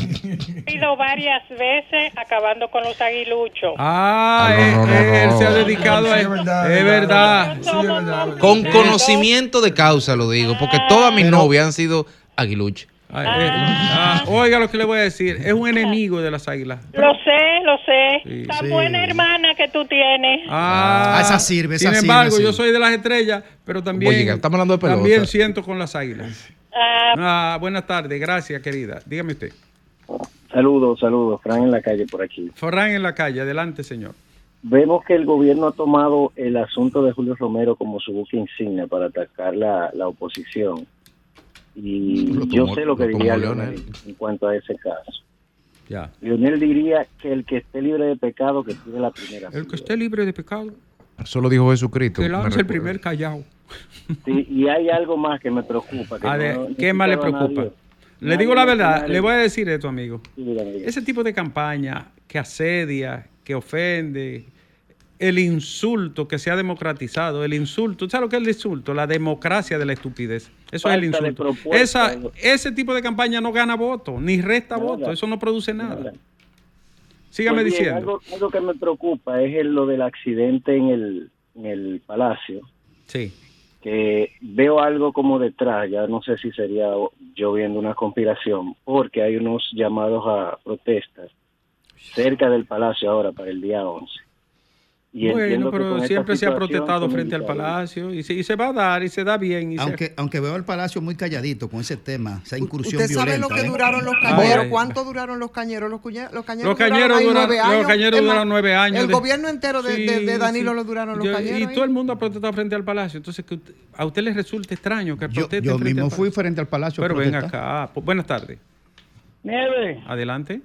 He ido varias veces acabando con los aguiluchos. Ah, Ah, no, no, él, no, él no. se ha dedicado a... Sí, es verdad, Es es verdad. Con conocimiento de causa lo digo, porque todas mis novias han sido aguiluchas. Ah, eh, ah, oiga lo que le voy a decir. Es un enemigo de las águilas. Lo sé, lo sé. Sí. Tan Sí. buena hermana que tú tienes. Ah, Ah, esa sirve, esa Sin sirve, embargo, sí. yo soy de las estrellas, pero también, Oye, estamos hablando de pelota. también siento con las águilas. Ah, Ah, buenas tardes, gracias, querida. Dígame usted. Saludos, saludos. Fran en la calle por aquí. Forrán en la calle, adelante, señor. Vemos que el gobierno ha tomado el asunto de Julio Romero como su buque insignia para atacar la, la oposición. Y Lo yo tomó- sé lo que lo diría Leonel. Leonel en cuanto a ese caso. Ya. Leonel diría que el que esté libre de pecado que tiene la primera. El que esté libre de pecado, Eso lo dijo Jesucristo. que me lance el primer callao. Sí, y hay algo más que me preocupa. que A ver, no- ¿Qué más le preocupa? nadie- Le nadie digo la verdad, le voy a decir esto, amigo. Sí. Ese tipo de campaña que asedia, que ofende, el insulto que se ha democratizado, el insulto, ¿sabes lo que es el insulto? La democracia de la estupidez. Eso es el insulto. Esa, ese tipo de campaña no gana votos, ni resta votos, eso no produce nada. Sígame Pues bien, diciendo. Algo, algo que me preocupa es lo del accidente en el, en el palacio. Sí. que veo algo como detrás, ya no sé si sería yo viendo una conspiración, porque hay unos llamados a protestas cerca del palacio ahora para el día 11. Y Bueno, pero siempre se ha protestado frente al palacio y se, y se va a dar y se da bien. Y se- Aunque, aunque veo el palacio muy calladito con ese tema, esa incursión ¿Usted sabe violenta. lo que ¿eh? duraron los cañeros? ay. ¿Cuánto duraron los cañeros? Los, cuñe- los cañeros, Los cañeros duran- nueve los años. cañeros Es más, duran nueve años El de- gobierno entero de, de- de Danilo sí. lo duraron los Yo- cañeros. Y ahí. todo el mundo ha protestado frente al palacio. Entonces, que usted- a usted le resulta extraño que Yo, protesten yo frente mismo al fui frente al palacio. Pero ven acá. Buenas tardes. Nieve, Adelante.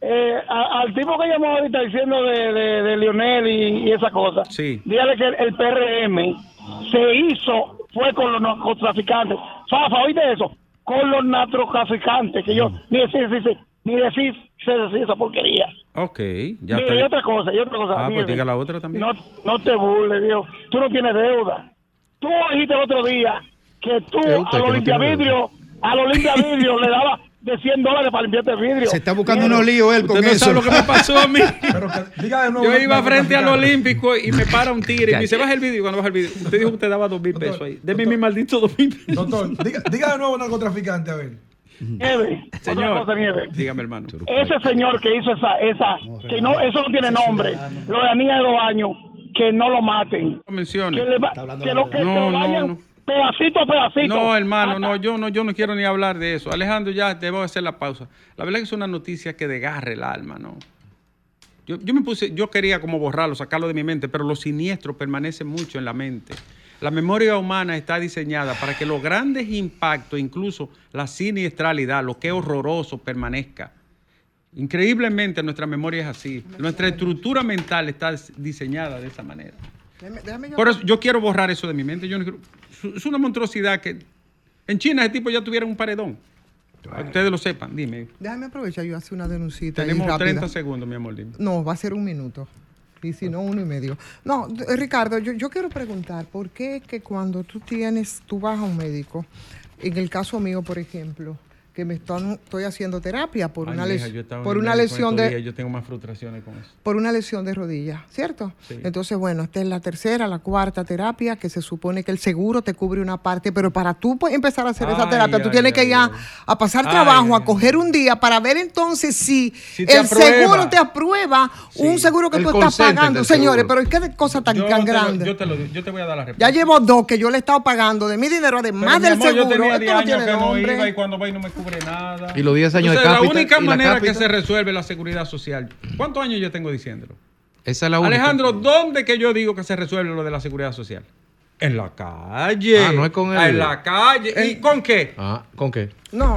Eh, a- al tipo que llamó ahorita diciendo de, de, de Lionel y, y esa cosa, Sí. dígale que el, el PRM se hizo, fue con los narcotraficantes. Fafa, ¿oíste eso? Con los narcotraficantes, que yo ni decir, sí, sí, ni decir, se decir esa porquería. Ok. Ya Mira, y otra cosa, y otra cosa. Ah, pues diga la otra también. No, no te burles, Dios. Tú no tienes deuda. Tú dijiste el otro día que tú a los limpiavidrios, a los limpiavidrios le dabas de 100 dólares para limpiarte el vidrio. Se está buscando unos líos él con no eso. sabe lo que me pasó a mí. (laughs) Pero que diga de nuevo. Yo iba frente al. Olímpico y me para un tigre y me dice, baja el vídeo. Cuando baja el vídeo, usted dijo que usted daba dos mil pesos ahí. Deme mi maldito dos mil pesos. Doctor, diga, diga de nuevo narcotraficante, a ver. Nieve, otra Señor, cosa, Nieve. dígame, hermano. Ese señor que hizo esa, esa, que no, eso no tiene nombre, lo de la niña de dos años, que no lo maten. No mencione. Que, le va- que lo que No, se lo no, vayan no. Pedacito a pedacito. No, hermano, no, yo no, yo no quiero ni hablar de eso. Alejandro, ya debo hacer la pausa. La verdad que es una noticia que desgarre el alma, ¿no? Yo, yo me puse, yo quería como borrarlo, sacarlo de mi mente, pero lo siniestro permanece mucho en la mente. La memoria humana está diseñada para que los grandes impactos, incluso la siniestralidad, lo que es horroroso, permanezca. Increíblemente nuestra memoria es así. Nuestra estructura mental está diseñada de esa manera. Por eso yo quiero borrar eso de mi mente. Yo no quiero- es- una monstruosidad que en China ese tipo ya tuviera un paredón. Para que ustedes lo sepan, dime. Déjame aprovechar yo hacer una denuncita. Tenemos rápida. 30 segundos, mi amor. Dime. No, va a ser un minuto. Y si no, uno y medio. No, d- Ricardo, yo, yo quiero preguntar, ¿por qué es que cuando tú tienes, tú vas a un médico, en el caso mío, por ejemplo, que me están, estoy haciendo terapia por Ay, una, les- en por una lesión de Yo tengo más frustraciones con eso. por una lesión de rodilla, ¿cierto? Sí. Entonces, bueno, esta es la tercera, la cuarta terapia, que se supone que el seguro te cubre una parte, pero para tú pues, empezar a hacer esa Ay, terapia, tú tienes que ir a, a pasar trabajo, a coger un día para ver entonces si, el aprueba. seguro te aprueba un seguro que el tú estás pagando. Señores, pero ¿qué cosa tan, Yo tan te grande? yo, te lo, yo te voy a dar la Ya respuesta. llevo dos que yo le he estado pagando de mi dinero, Pero, además mi del yo seguro. tenía Esto 10 no tiene que no nombre. iba y cuando voy no me cubre nada. Y los 10 años de Entonces, cápita, La única ¿y la manera que se resuelve la seguridad social. ¿Cuántos años yo tengo diciéndolo? Esa es la única. Alejandro, ¿dónde que yo digo que se resuelve lo de la seguridad social? En la calle. Ah, no es con Ah, En la calle. ¿Y con qué? Ah, ¿con qué? No.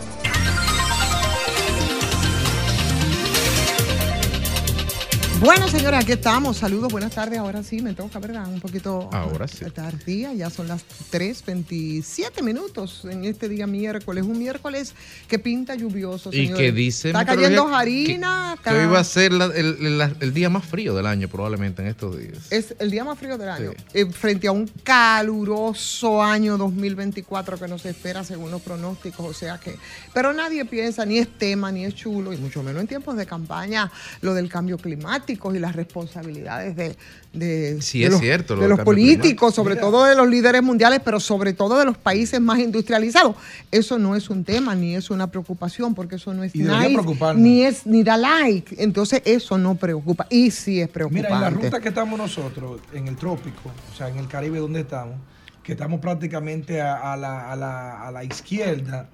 Bueno, señores, aquí estamos. Saludos, buenas tardes. Ahora sí, me toca, ¿verdad? Un poquito Ahora sí. tardía. Ya son las 3.27 minutos en este día miércoles. Un miércoles que pinta lluvioso, Y que dice Está cayendo harina. Que hoy va a ser la- el, el- el día más frío del año, probablemente en estos días. Es el día más frío del año, Sí. eh, frente a un caluroso año 2024 que nos espera según los pronósticos. O sea que, pero nadie piensa, ni es tema, ni es chulo, y mucho menos en tiempos de campaña, lo del cambio climático y las responsabilidades de, de, Sí, de es los, cierto, lo de los políticos, climático. sobre Mira. todo de los líderes mundiales, pero sobre todo de los países más industrializados. Eso no es un tema, ni es una preocupación, porque eso no es Y debería nice, preocuparnos. ni es ni da like. Entonces eso no preocupa. Y sí es preocupante. Mira, en la ruta que estamos nosotros, en el trópico, o sea, en el Caribe donde estamos, que estamos prácticamente a, a la, a la- a la izquierda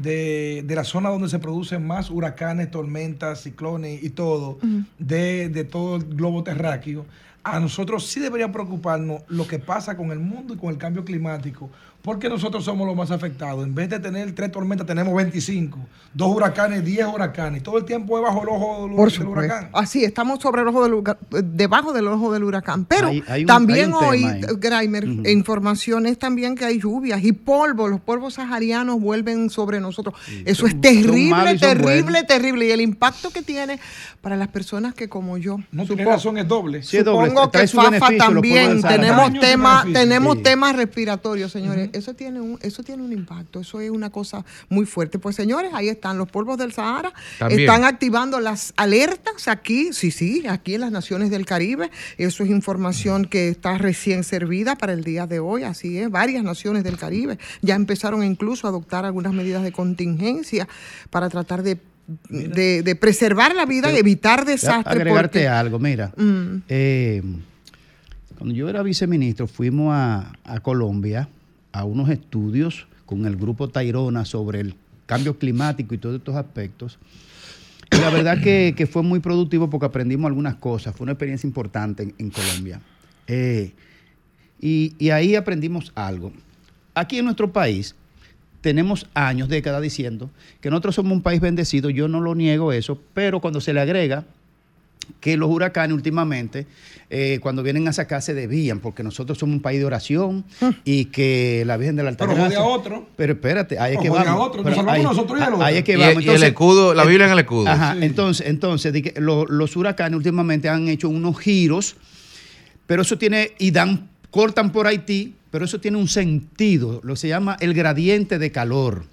de, de la zona donde se producen más huracanes, tormentas, ciclones y todo, de, de todo el globo terráqueo, a nosotros sí debería preocuparnos lo que pasa con el mundo y con el cambio climático, porque nosotros somos los más afectados. En vez de tener tres tormentas, tenemos 25, dos huracanes, 10 huracanes, todo el tiempo es bajo el ojo del, Por del supuesto. huracán. Así, estamos sobre el ojo del huracán, debajo del ojo del huracán. Pero Hay- hay un- también hoy, tema ahí. Graimer, información es también que hay lluvias y polvo. Los polvos saharianos vuelven sobre nosotros. Eso son- es terrible, terrible, buenos. terrible. Y el impacto que tiene para las personas que como yo. No tiene supo- razón, es doble. Sí, es doble. Supongo Trae que FAFA también. Tenemos, tema, tenemos Sí. temas respiratorios, señores. Eso tiene un, eso tiene un impacto. Eso es una cosa muy fuerte. Pues, señores, ahí están los polvos del Sahara. También. Están activando las alertas aquí, sí, sí, aquí en las naciones del Caribe. Eso es información que está recién servida para el día de hoy. Así es, varias naciones del Caribe ya empezaron incluso a adoptar algunas medidas de contingencia para tratar de, de, de preservar la vida y evitar desastres. Agregarte porque- algo, mira. Mm. eh, cuando yo era viceministro, fuimos a, a Colombia a unos estudios con el grupo Tairona sobre el cambio climático y todos estos aspectos. Y la verdad que, (clears throat) que fue muy productivo porque aprendimos algunas cosas. Fue una experiencia importante en, en Colombia. Eh, y, y ahí aprendimos algo. Aquí en nuestro país tenemos años, décadas diciendo que nosotros somos un país bendecido. Yo no lo niego eso, pero cuando se le agrega que los huracanes últimamente, eh, cuando vienen a sacar, se desvían, porque nosotros somos un país de oración y que la Virgen de la Pero jode a otro. Pero espérate, ahí es No, que jode a vamos. otro, nos Pero ahí- nosotros y el otro. Ahí es que Y- vamos. y el escudo, la Biblia en el escudo. Ajá, Sí. entonces, entonces di que lo- los huracanes últimamente han hecho unos giros, pero eso tiene, y dan, cortan por Haití, pero eso tiene un sentido, lo que se llama el gradiente de calor.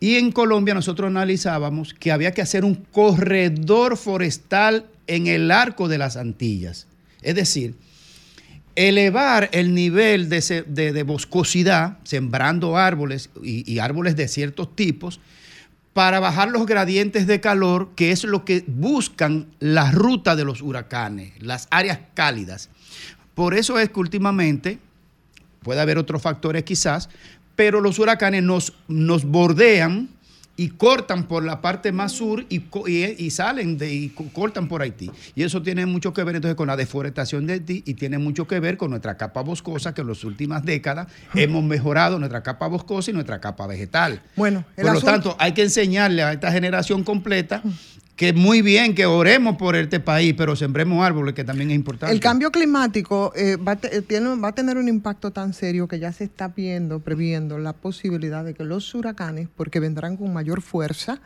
Y en Colombia nosotros analizábamos que había que hacer un corredor forestal en el arco de las Antillas. Es decir, elevar el nivel de, de- boscosidad, sembrando árboles y, y árboles de ciertos tipos, para bajar los gradientes de calor, que es lo que buscan la ruta de los huracanes, las áreas cálidas. Por eso es que últimamente, puede haber otros factores quizás, pero los huracanes nos, nos bordean y cortan por la parte más sur y, y- y salen de, y co- cortan por Haití. Y eso tiene mucho que ver entonces con la deforestación de Haití y tiene mucho que ver con nuestra capa boscosa que en las últimas décadas hemos mejorado nuestra capa boscosa y nuestra capa vegetal. Bueno, Por lo tanto, hay que enseñarle a esta generación completa que muy bien que oremos por este país, pero sembremos árboles, que también es importante. El cambio climático eh, va, eh, tiene- va a tener un impacto tan serio que ya se está viendo, previendo la posibilidad de que los huracanes, porque vendrán con mayor fuerza,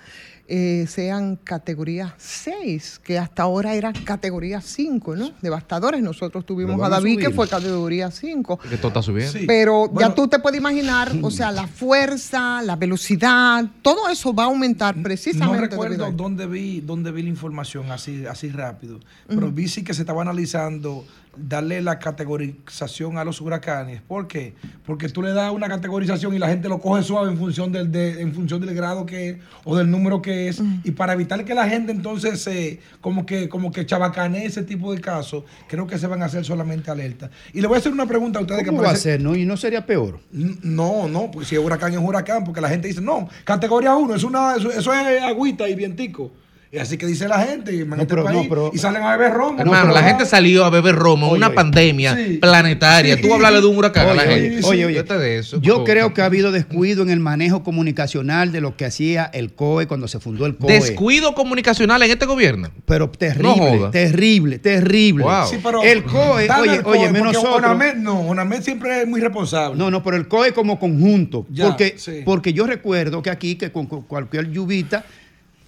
eh, sean categoría 6, que hasta ahora era categoría 5, ¿no? Devastadores. Nosotros tuvimos a David, que fue categoría 5. Que todo está subiendo. Pero ya tú te puedes imaginar, o sea, la fuerza, la velocidad, todo eso va a aumentar No precisamente. recuerdo a esto. dónde vi, dónde vi la información así, así rápido, pero vi sí que se estaba analizando darle la categorización a los huracanes. ¿Por qué? Porque tú le das una categorización y la gente lo coge suave en función del, de- en función del grado que es o del número que es. Y para evitar que la gente entonces se como que, como que chabacanee ese tipo de casos, creo que se van a hacer solamente alertas. Y le voy a hacer una pregunta a ustedes ¿Cómo que va a parece- ser? No? Y no sería peor. No, no, porque si es huracán es huracán, porque la gente dice, no, categoría 1, es una, eso, eso es agüita y vientico. Y así que dice la gente, y, este pero- país, no, pero- y salen a beber romo. Hermano, la gente salió a beber romo en una pandemia Sí. planetaria. Sí. Tú hablarle de un huracán a la Oye, gente. oye, oye, Vete de eso. Yo creo que ha habido descuido en el manejo comunicacional de lo que hacía el COE cuando se fundó el COE. Descuido comunicacional en este gobierno. Pero terrible, No terrible, terrible. Wow. Sí, pero el COE, oye, oye, menos nosotros. Onamed, no, Onamed siempre es muy responsable. No, no, pero el COE como conjunto. Ya, porque, sí. porque yo recuerdo que aquí, que con, con cualquier lluvita,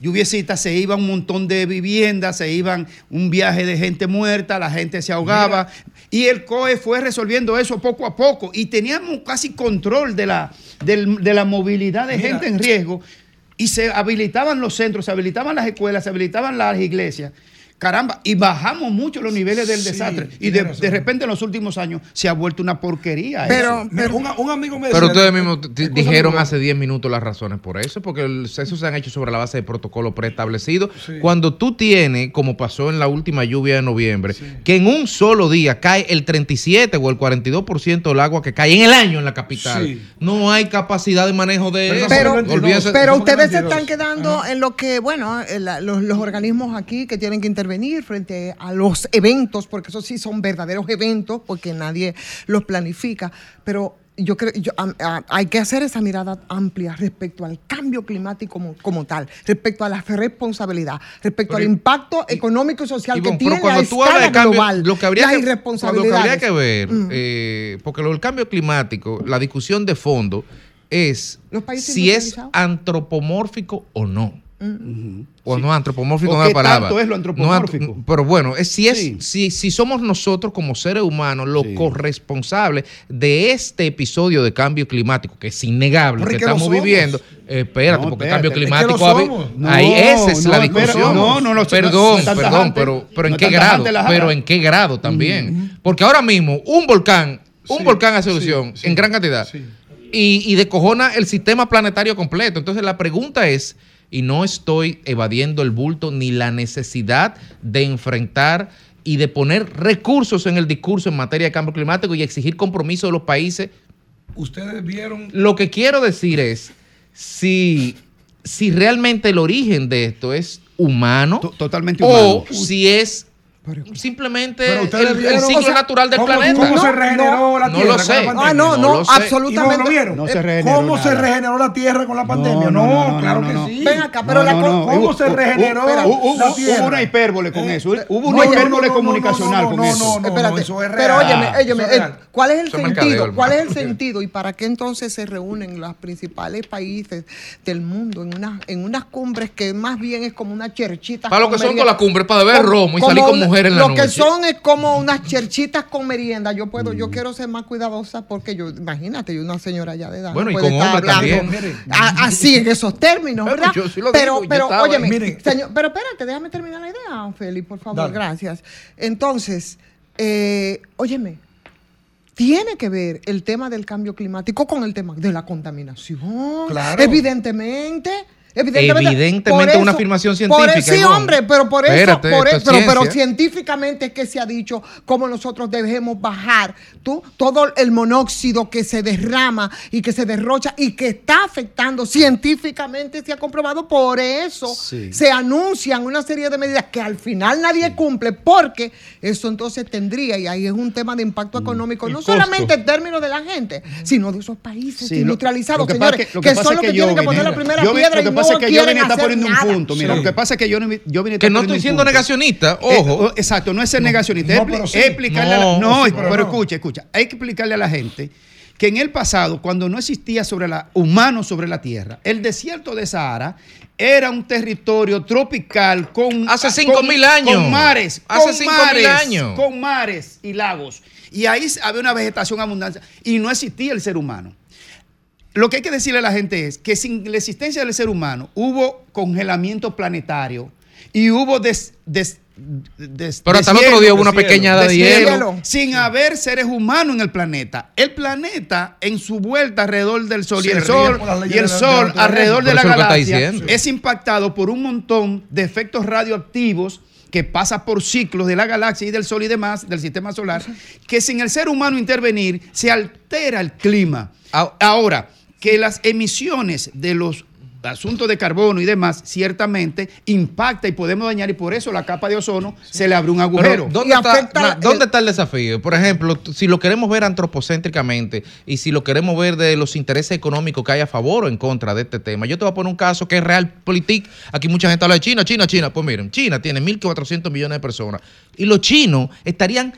lluviecita, se iba un montón de viviendas, se iban un viaje de gente muerta, la gente se ahogaba. Y el COE fue resolviendo eso poco a poco. Y teníamos casi control de la, de la movilidad de Mira. gente en riesgo. Y se habilitaban los centros, se habilitaban las escuelas, se habilitaban las iglesias. Caramba, y bajamos mucho los niveles del Sí, desastre. Y de, repente en los últimos años se ha vuelto una porquería. Pero, eso. un, un amigo me Pero decía- ustedes mismos dijeron hace 10 minutos las razones por eso, porque eso se han hecho sobre la base de protocolo preestablecido. Sí. Cuando tú tienes, como pasó en la última lluvia de noviembre, que en un solo día cae el 37 o el 42% del agua que cae en el año en la capital, Sí. no hay capacidad de manejo de eso. Pero, Olvídense- pero eso fue ustedes se 22. están quedando en lo que, bueno, la- los, los organismos aquí que tienen que intervenir frente a los eventos, porque eso sí son verdaderos eventos, porque nadie los planifica, pero yo creo yo, a- hay que hacer esa mirada amplia respecto al cambio climático como, como tal, respecto a la responsabilidad, respecto Pero al y- impacto económico y social que tiene pero cuando a tú hablas de escala cambio, global, lo que habría las que, lo que habría que ver, Mm. eh, porque lo del cambio climático, la discusión de fondo es Los si es antropomórfico o no. Mm. O no, antropomórfico ¿O no es qué la palabra. tanto es lo antropomórfico? ant- pero bueno, es si, es, Sí. si, si somos nosotros como seres humanos los corresponsables de este episodio de cambio climático, que es innegable que es que estamos viviendo. Eh, espérate, No, porque espérate. cambio Es que climático. somos. No, ahí esa es la discusión. no, no, no, perdón, es perdón, pero, pero ¿en qué es grado? Pero. ¿en qué grado también? Porque ahora mismo un volcán, un Sí, volcán hace sí, erupción sí, en gran cantidad sí. y, y decojona el sistema planetario completo. Entonces la pregunta es, y no estoy evadiendo el bulto ni la necesidad de enfrentar y de poner recursos en el discurso en materia de cambio climático y exigir compromiso de los países. Ustedes vieron Lo que quiero decir es, si, si realmente el origen de esto es humano To- totalmente o humano. si es simplemente Pero el, ustedes el vieron, ciclo o sea, natural del ¿cómo- planeta. cómo se No, regeneró la no Tierra lo con sé. la pandemia? Ah, no, No no, lo sé. ¿Y no absolutamente. lo vieron? No se regeneró ¿Cómo se regeneró la Tierra con la pandemia? no, No, no, claro no, que no. sí. Ven acá, pero No, la no, no. ¿Cómo Hubo- se hubo- regeneró espera, hubo- la hubo- Tierra? Hubo una hipérbole con Eh, eso. Hubo no, una no, hipérbole no, no, comunicacional no, con no, eso. no, no, Espérate, eso es pero real. óyeme, óyeme, eh, real. ¿cuál es el sentido? ¿Cuál es el sentido y para qué entonces se reúnen los principales países del mundo en unas en unas cumbres que más bien es como una cherchita Para lo que son todas las cumbres, para beber romo y salir con una- en la Lo noche. que son es como unas cherchitas con merienda. Yo puedo, Mm. yo quiero ser más cuidadosa porque yo, imagínate, yo una señora ya de edad. Bueno, y no con estar hablando también. a- Así en esos términos, ¿verdad? yo sí lo pero, digo, pero, señor, pero espérate, déjame terminar la idea, Félix, por favor, Dale. gracias. Entonces, eh, óyeme, tiene que ver el tema del cambio climático con el tema de la contaminación. Claro. Evidentemente. Evidentemente por una afirmación por científica, eso- sí, hombre, pero por eso, Espérate, por esto eso- es pero, científicamente es que se ha dicho cómo nosotros debemos bajar tú, todo el monóxido que se derrama y que se derrocha y que está afectando científicamente se ha comprobado. Por eso Sí. se anuncian una serie de medidas que al final nadie cumple porque eso entonces tendría, y ahí es un tema de impacto económico, Mm. El no costo. solamente en términos de la gente, sino de esos países Sí, industrializados, señores, es que- que, son los que tienen que poner la primera piedra y no pasa es que yo quieren vine está poniendo un punto. Mira, Sí. lo que pasa es que yo no, yo vine Que está no estoy siendo negacionista, Eh, ojo. exacto, no es ser negacionista. no, pero sí. a la- No, pero, pero no. escucha, escucha. Hay que explicarle a la gente que en el pasado, cuando no existía sobre la, humanos sobre la tierra, el desierto de Sahara era un territorio tropical con Hace con- 5.000 años. con mares, Hace con 5.000 mares, años. con mares y lagos. Y ahí había una vegetación abundante y no existía el ser humano. Lo que hay que decirle a la gente es que sin la existencia del ser humano hubo congelamiento planetario y hubo des, des- des- Pero hasta el otro día hubo una pequeña edad de hielo. sin haber seres humanos en el planeta. El planeta en su vuelta alrededor del Sol y el Sol y el de la- de la Sol naturaleza. alrededor de la galaxia es impactado por un montón de efectos radioactivos que pasa por ciclos de la galaxia y del Sol y demás, del sistema solar, que sin el ser humano intervenir se altera el clima. Ahora, que las emisiones de los asuntos de carbono y demás ciertamente impacta y podemos dañar y por eso la capa de ozono se le abre un agujero. Pero, ¿dónde, está, na- ¿dónde está el desafío? Por ejemplo, si lo queremos ver antropocéntricamente y si lo queremos ver de los intereses económicos que hay a favor o en contra de este tema, yo te voy a poner un caso que es Realpolitik. Aquí mucha gente habla de China, China, China. Pues miren, China tiene 1.400 millones de personas y los chinos estarían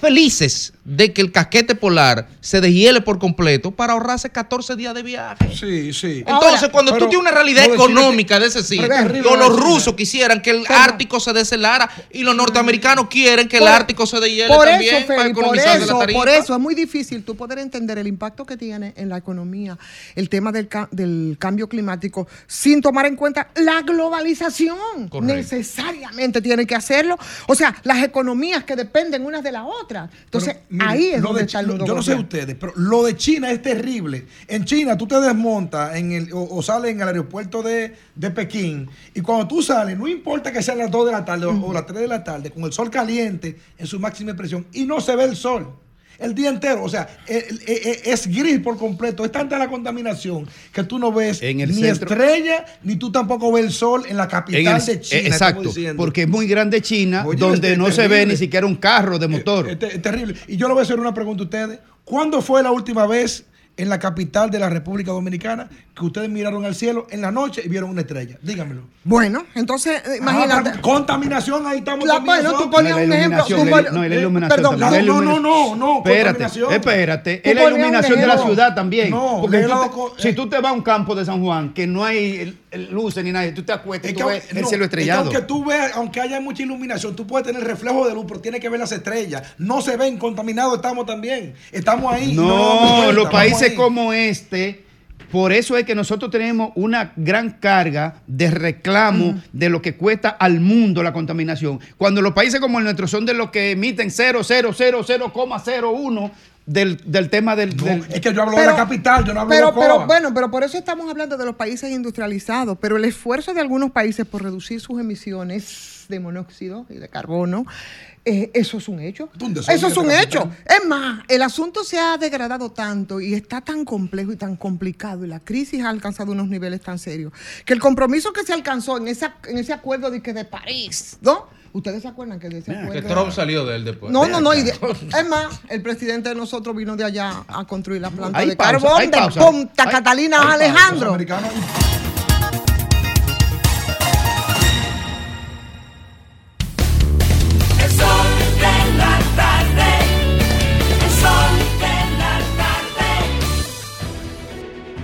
felices de que el casquete polar se deshiele por completo para ahorrarse 14 días de viaje. Sí, sí. Entonces, cuando tú tienes una realidad económica que- de ese sitio, los rusos quisieran que el Ártico se deshelara y los norteamericanos quieren que el Por- Ártico se deshiele Por también eso, para Feli, por economizar eso, tarifa. por eso es muy difícil tú poder entender el impacto que tiene en la economía el tema del, del cambio climático sin tomar en cuenta la globalización. Correcto. Necesariamente tiene que hacerlo. O sea, las economías que dependen unas de las otras. Entonces, Mire, ahí es donde de está el Chi- nudo Yo no sé ustedes, pero lo de China es terrible. En China tú te desmontas en el, o, o sales en el aeropuerto de, de Pekín y cuando tú sales, no importa que sean las 2 de la tarde o, o las 3 de la tarde, con el sol caliente en su máxima expresión y no se ve el sol. El día entero, o sea, el- el- el- es gris por completo. Es tanta la contaminación que tú no ves En el ni centro- estrella, ni tú tampoco ves el sol en la capital En el- de China. eh, exacto, porque es muy grande China, Oye, donde es no se ve ni siquiera un carro de motor. Es, es terrible. Y yo le voy a hacer una pregunta a ustedes. ¿Cuándo fue la última vez en la capital de la República Dominicana que ustedes miraron al cielo en la noche y vieron una estrella? Dígamelo. Bueno, entonces, eh, Ah, imagínate. contaminación, ahí estamos La- bueno, tú ponías un ejemplo. tú la- no, la eh, iluminación Perdón. No, la no, no, no, no, Espérate, contaminación. espérate. Es la iluminación de la ciudad también. No, Porque tú te- si tú te vas a un campo de San Juan que no hay luces ni nada, y tú te acuestas y tú que, ves el cielo es que estrellado. aunque tú veas, aunque haya mucha iluminación, tú puedes tener reflejo de luz, pero tienes que ver las estrellas. No se ven contaminados, estamos también. Estamos ahí. No, los vamos países como este, por eso es que nosotros tenemos una gran carga de reclamo de lo que cuesta al mundo la contaminación. Cuando los países como el nuestro son de los que emiten 0,000,01 del, del tema del... del- Es que yo hablo de la capital, yo no hablo pero, de pero bueno, pero por eso estamos hablando de los países industrializados. Pero el esfuerzo de algunos países por reducir sus emisiones de monóxido y de carbono, eh, eso es un hecho. Eso es un hecho. Es más, el asunto se ha degradado tanto y está tan complejo y tan complicado y la crisis ha alcanzado unos niveles tan serios que el compromiso que se alcanzó en, esa, en ese acuerdo de, que de París, ¿no? ¿Ustedes se acuerdan que de ese acuerdo? Que Trump salió de él después. No, no, no. y de- es más, el presidente de nosotros vino de allá a construir la planta Hay de pausa, carbón de. Punta Hay- Catalina hay. Alejandro.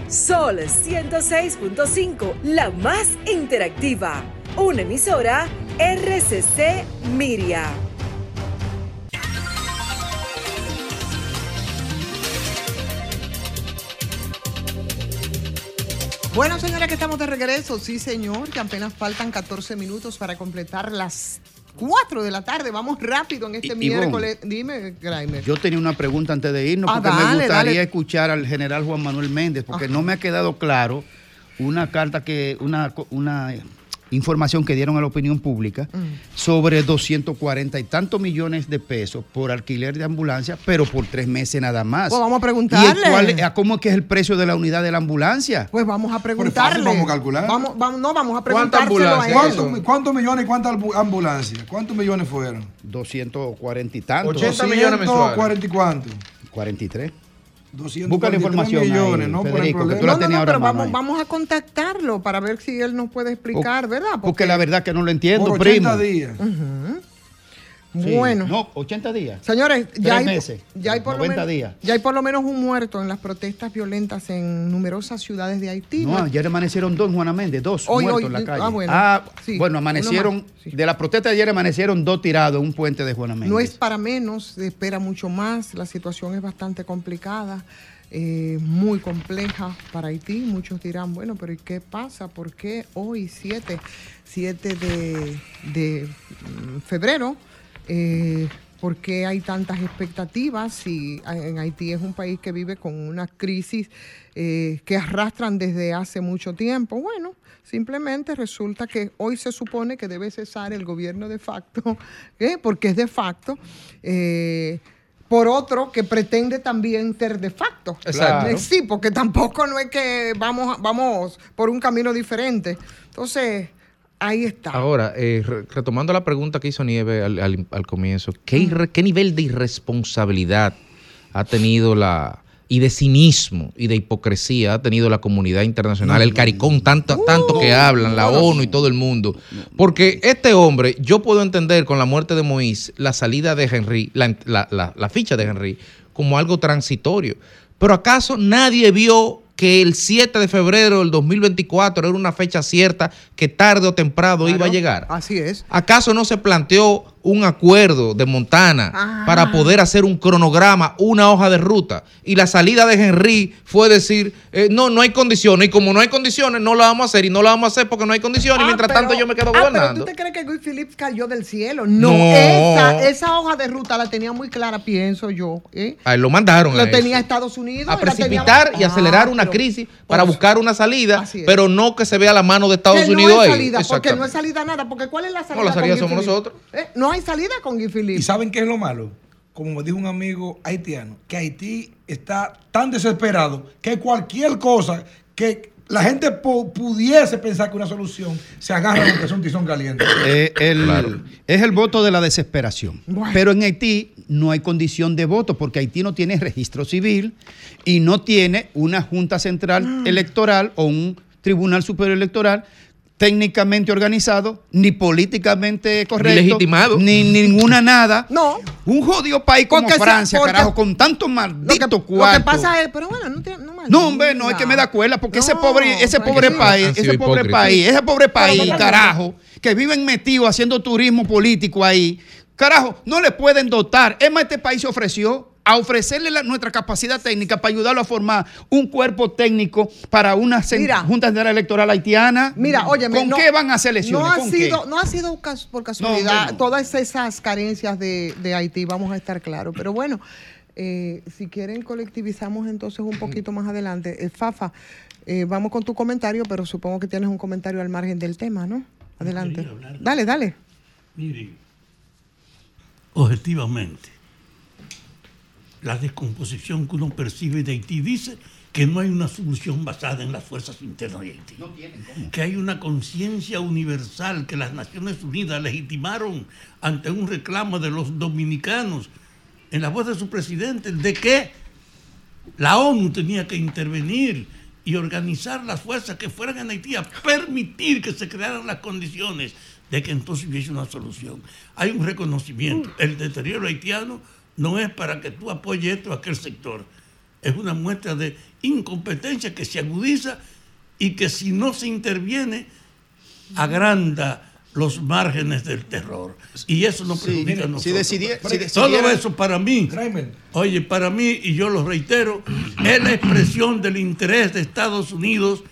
Sol 106.5, la más interactiva. Una emisora RCC Miria. Bueno, señora, que estamos de regreso. Sí, señor, que apenas faltan 14 minutos para completar las 4 de la tarde. Vamos rápido en este miércoles. Dime, Graimer. Yo tenía una pregunta antes de irnos, Ah, porque me gustaría dale. escuchar al general Juan Manuel Méndez, porque no me ha quedado claro una carta que, una, una información que dieron a la opinión pública Mm. sobre 240 y tantos millones de pesos por alquiler de ambulancia, pero por tres meses nada más. Pues vamos a ¿Y preguntarle. el cuál- a ¿Cómo es que es el precio de la unidad de la ambulancia? Pues vamos a preguntarle. vamos a calcular. Vamos, vamos, no, vamos a él. ¿Cuántos, millones y cuántas ambu- ambulancias? ¿Cuántos millones fueron? 240 y tantos. 80 millones mensuales. 40 y cuánto? 43. 243 Busca la información ahí, millones, ¿no? Por el Federico, que problema. tú la No, no, tenías no, ahora pero vamos, ahí. vamos a contactarlo para ver si él nos puede explicar, ¿verdad? Porque la verdad que no lo entiendo, Por primo. 80 días. Ujú. Sí. Bueno. No, 80 días. Señores, ya hay, meses. ya, hay por lo 90 menos, días. ya hay por lo menos un muerto en las protestas violentas en numerosas ciudades de Haití. No, ayer amanecieron dos en Juana Méndez, dos Hoy, muertos hoy, en la calle. ah, bueno. Sí, bueno, uno amanecieron, de la protesta de ayer amanecieron dos tirados en un puente de Juana Méndez. No es para menos, se espera mucho más. La situación es bastante complicada, eh, muy compleja para Haití. Muchos dirán, bueno, pero ¿y qué pasa? ¿Por qué hoy, 7, 7 de, de, mm, febrero? Eh, ¿Por qué hay tantas expectativas? Si en Haití es un país que vive con una crisis eh, que arrastran desde hace mucho tiempo. Bueno, simplemente resulta que hoy se supone que debe cesar el gobierno de facto, (laughs) ¿eh? porque es de facto. por otro que pretende también ser de facto. Exacto. Sí, porque tampoco no es que vamos, vamos por un camino diferente. Entonces, ahí está. Ahora, eh, re- retomando la pregunta que hizo Nieve al, al- al comienzo, ¿qué, ¿qué nivel de irresponsabilidad ha tenido la y de cinismo y de hipocresía ha tenido la comunidad internacional, el caricón tanto, tanto que hablan, la ONU y todo el mundo? Porque este hombre, yo puedo entender con la muerte de Moïse la salida de Henry, la, la- la- la ficha de Henry, como algo transitorio. Pero ¿acaso nadie vio que el 7 de febrero del 2024 era una fecha cierta que tarde o temprano iba a llegar? Así es. ¿Acaso no se planteó un acuerdo de Montana Ah. para poder hacer un cronograma, una hoja de ruta? Y la salida de Henry fue decir, eh, no, no hay condiciones. Y como no hay condiciones, no la vamos a hacer. Y no la vamos a hacer porque no hay condiciones. y mientras tanto yo me quedo Ah, pero gobernando. tú te crees que Guy Phillips cayó del cielo. No, No. Esa, esa hoja de ruta la tenía muy clara, pienso yo. ¿eh? A él lo mandaron. Lo a eso. tenía Estados Unidos. a la tenía- precipitar y Ah, acelerar una pero- crisis para buscar una salida, pero no que se vea la mano de Estados que Unidos no hay ahí. salida, porque no hay salida nada. Porque ¿cuál es la salida? No, la salida somos Phillips? nosotros. ¿Eh? No hay salida con Guy Phillips. ¿Y saben qué es lo malo? Como me dijo un amigo haitiano, que Haití está tan desesperado que cualquier cosa que la gente pu- pudiese pensar que una solución se agarra a lo que es un tizón caliente. (coughs) Eh, el- Es el voto de la desesperación. Pero en Haití no hay condición de voto porque Haití no tiene registro civil y no tiene una Junta Central Electoral o un Tribunal Superior Electoral técnicamente organizado, ni políticamente correcto, legitimado. ni ninguna nada. (laughs) No. Un jodido país como Porque se- Francia, porque- carajo, con tantos malditos Lo cuartos. que pasa es, pero bueno, no tiene. No, No, hombre, no es que me da cuela, porque ese pobre, ese pobre que país, ese pobre país, ese pobre país, carajo, que viven metidos haciendo turismo político ahí, carajo, no le pueden dotar. Es más, este país se ofreció a ofrecerle la- nuestra capacidad técnica para ayudarlo a formar un cuerpo técnico para una Mira. Junta Central Electoral haitiana. Mira, oye, ¿con qué van a hacer elecciones? No ha ¿Con qué? sido, no ha sido por casualidad no. todas esas carencias de, de Haití, vamos a estar claros. Pero bueno, eh, si quieren colectivizamos entonces un poquito más adelante. Eh, Fafa, eh, vamos con tu comentario, pero supongo que tienes un comentario al margen del tema, ¿no? Adelante. Dale, dale. Mire, objetivamente, la descomposición que uno percibe de Haití dice que no hay una solución basada en las fuerzas internas de Haití. Que hay una conciencia universal que las Naciones Unidas legitimaron ante un reclamo de los dominicanos en la voz de su presidente de que la ONU tenía que intervenir y organizar las fuerzas que fueran en Haití a permitir que se crearan las condiciones de que entonces hubiese una solución. Hay un reconocimiento. El deterioro haitiano no es para que tú apoyes esto a aquel sector. Es una muestra de incompetencia que se agudiza y que si no se interviene agranda los márgenes del terror. Y eso no perjudica a si nosotros. si Todo eso para mí, oye, para mí, y yo lo reitero, es la expresión del interés de Estados Unidos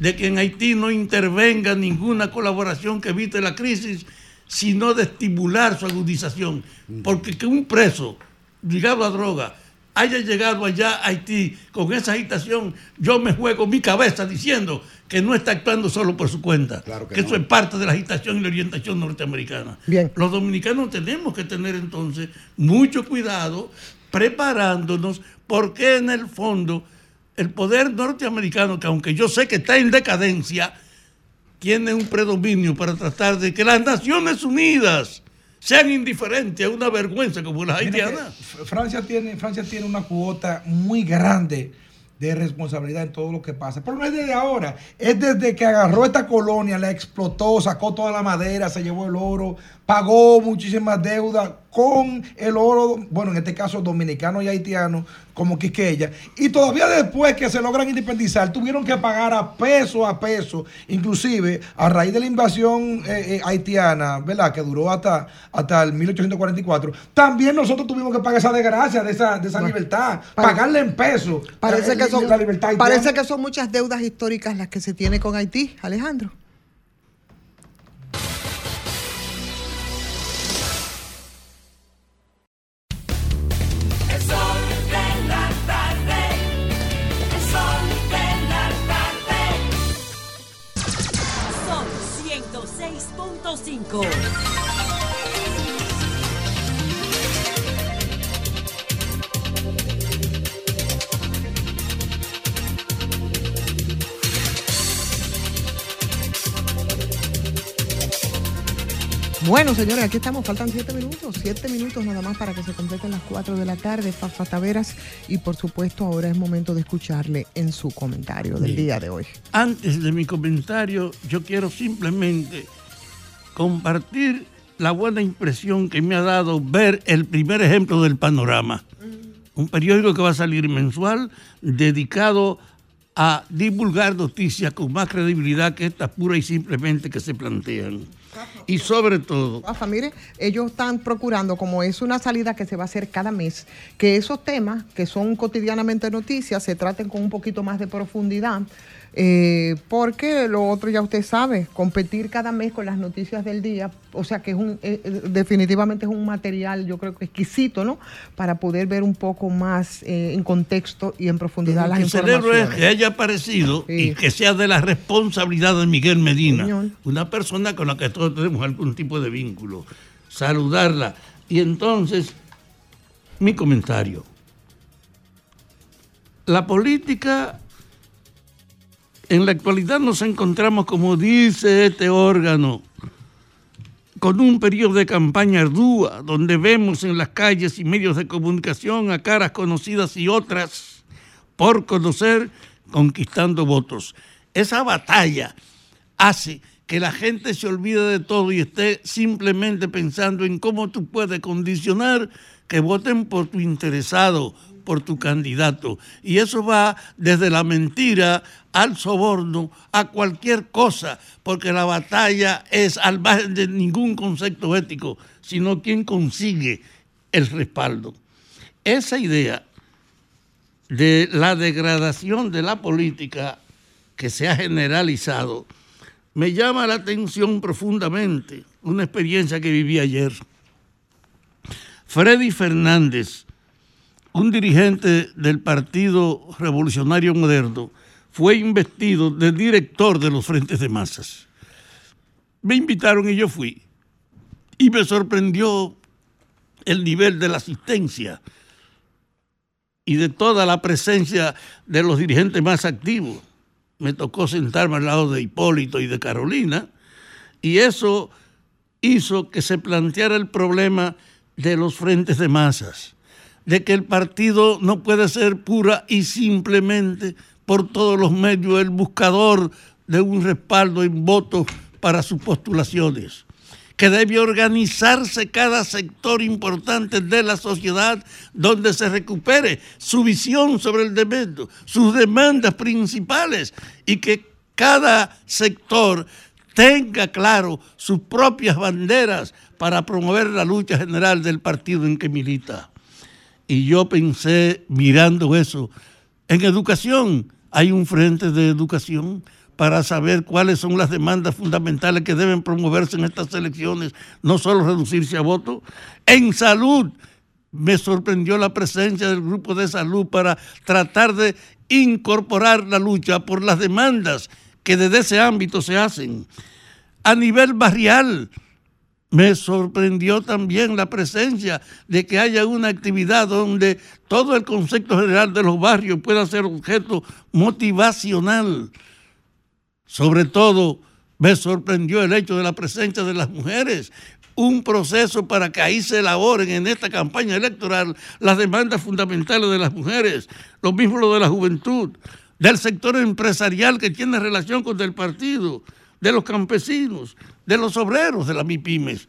de que en Haití no intervenga ninguna colaboración que evite la crisis, sino de estimular su agudización. Porque que un preso ligado a droga haya llegado allá a Haití con esa agitación, yo me juego mi cabeza diciendo que no está actuando solo por su cuenta, que, eso es parte de la agitación y la orientación norteamericana. Bien. Los dominicanos tenemos que tener entonces mucho cuidado preparándonos porque en el fondo el poder norteamericano, que aunque yo sé que está en decadencia, tiene un predominio para tratar de que las Naciones Unidas sean indiferentes a una vergüenza como la haitiana. Francia tiene, Francia tiene una cuota muy grande de responsabilidad en todo lo que pasa. Pero no es desde ahora, es desde que agarró esta colonia, la explotó, sacó toda la madera, se llevó el oro, pagó muchísimas deudas con el oro, bueno, en este caso dominicano y haitiano, como Quisqueya. Y todavía después que se logran independizar, tuvieron que pagar a peso a peso, inclusive a raíz de la invasión eh, eh, haitiana, ¿verdad? Que duró hasta, hasta el 1844. También nosotros tuvimos que pagar esa desgracia de esa, de esa libertad, pagarle en peso. Parece que son, la libertad haitiana. parece que son muchas deudas históricas las que se tiene con Haití, Alejandro. Bueno, señores, aquí estamos, faltan siete minutos, siete minutos nada más para que se completen las cuatro de la tarde, Fafa Taveras, y por supuesto ahora es momento de escucharle en su comentario del Bien. día de hoy. Antes de mi comentario, yo quiero simplemente compartir la buena impresión que me ha dado ver el primer ejemplo del panorama. Un periódico que va a salir mensual dedicado a divulgar noticias con más credibilidad que estas pura y simplemente que se plantean. Y sobre todo, mire, ellos están procurando, como es una salida que se va a hacer cada mes, que esos temas que son cotidianamente noticias se traten con un poquito más de profundidad, eh, porque lo otro ya usted sabe, competir cada mes con las noticias del día, o sea que es un, eh, eh, definitivamente es un material, yo creo que exquisito, ¿no? Para poder ver un poco más eh, en contexto y en profundidad las que celebro es informaciones. que haya aparecido y que sea de la responsabilidad de Miguel Medina, una persona con la que todos tenemos algún tipo de vínculo. Saludarla. Y entonces, mi comentario. La política, en la actualidad nos encontramos, como dice este órgano, con un periodo de campaña ardua, donde vemos en las calles y medios de comunicación a caras conocidas y otras por conocer, conquistando votos. Esa batalla hace que la gente se olvide de todo y esté simplemente pensando en cómo tú puedes condicionar que voten por tu interesado, por tu candidato. Y eso va desde la mentira al soborno, a cualquier cosa, porque la batalla es al margen de ningún concepto ético, sino quien consigue el respaldo. Esa idea de la degradación de la política que se ha generalizado me llama la atención profundamente una experiencia que viví ayer. Freddy Fernández, un dirigente del Partido Revolucionario Moderno, fue investido de director de los Frentes de Masas. Me invitaron y yo fui. Y me sorprendió el nivel de la asistencia y de toda la presencia de los dirigentes más activos. Me tocó sentarme al lado de Hipólito y de Carolina, y eso hizo que se planteara el problema de los frentes de masas, de que el partido no puede ser pura y simplemente por todos los medios el buscador de un respaldo en votos para sus postulaciones que debe organizarse cada sector importante de la sociedad donde se recupere su visión sobre el demento, sus demandas principales y que cada sector tenga claro sus propias banderas para promover la lucha general del partido en que milita. Y yo pensé, mirando eso, en educación hay un frente de educación para saber cuáles son las demandas fundamentales que deben promoverse en estas elecciones, no solo reducirse a voto. En salud, me sorprendió la presencia del grupo de salud para tratar de incorporar la lucha por las demandas que desde ese ámbito se hacen. A nivel barrial, me sorprendió también la presencia de que haya una actividad donde todo el concepto general de los barrios pueda ser objeto motivacional. Sobre todo, me sorprendió el hecho de la presencia de las mujeres, un proceso para que ahí se elaboren en esta campaña electoral las demandas fundamentales de las mujeres, lo mismo lo de la juventud, del sector empresarial que tiene relación con el partido, de los campesinos, de los obreros de las MIPIMES.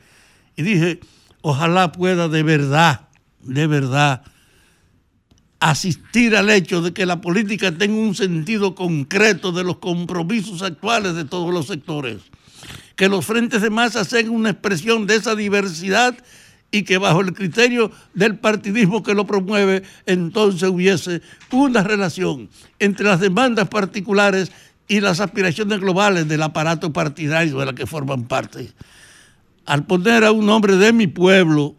Y dije, ojalá pueda de verdad, de verdad, asistir al hecho de que la política tenga un sentido concreto de los compromisos actuales de todos los sectores. Que los frentes de masa sean una expresión de esa diversidad y que bajo el criterio del partidismo que lo promueve, entonces hubiese una relación entre las demandas particulares y las aspiraciones globales del aparato partidario de la que forman parte. Al poner a un hombre de mi pueblo,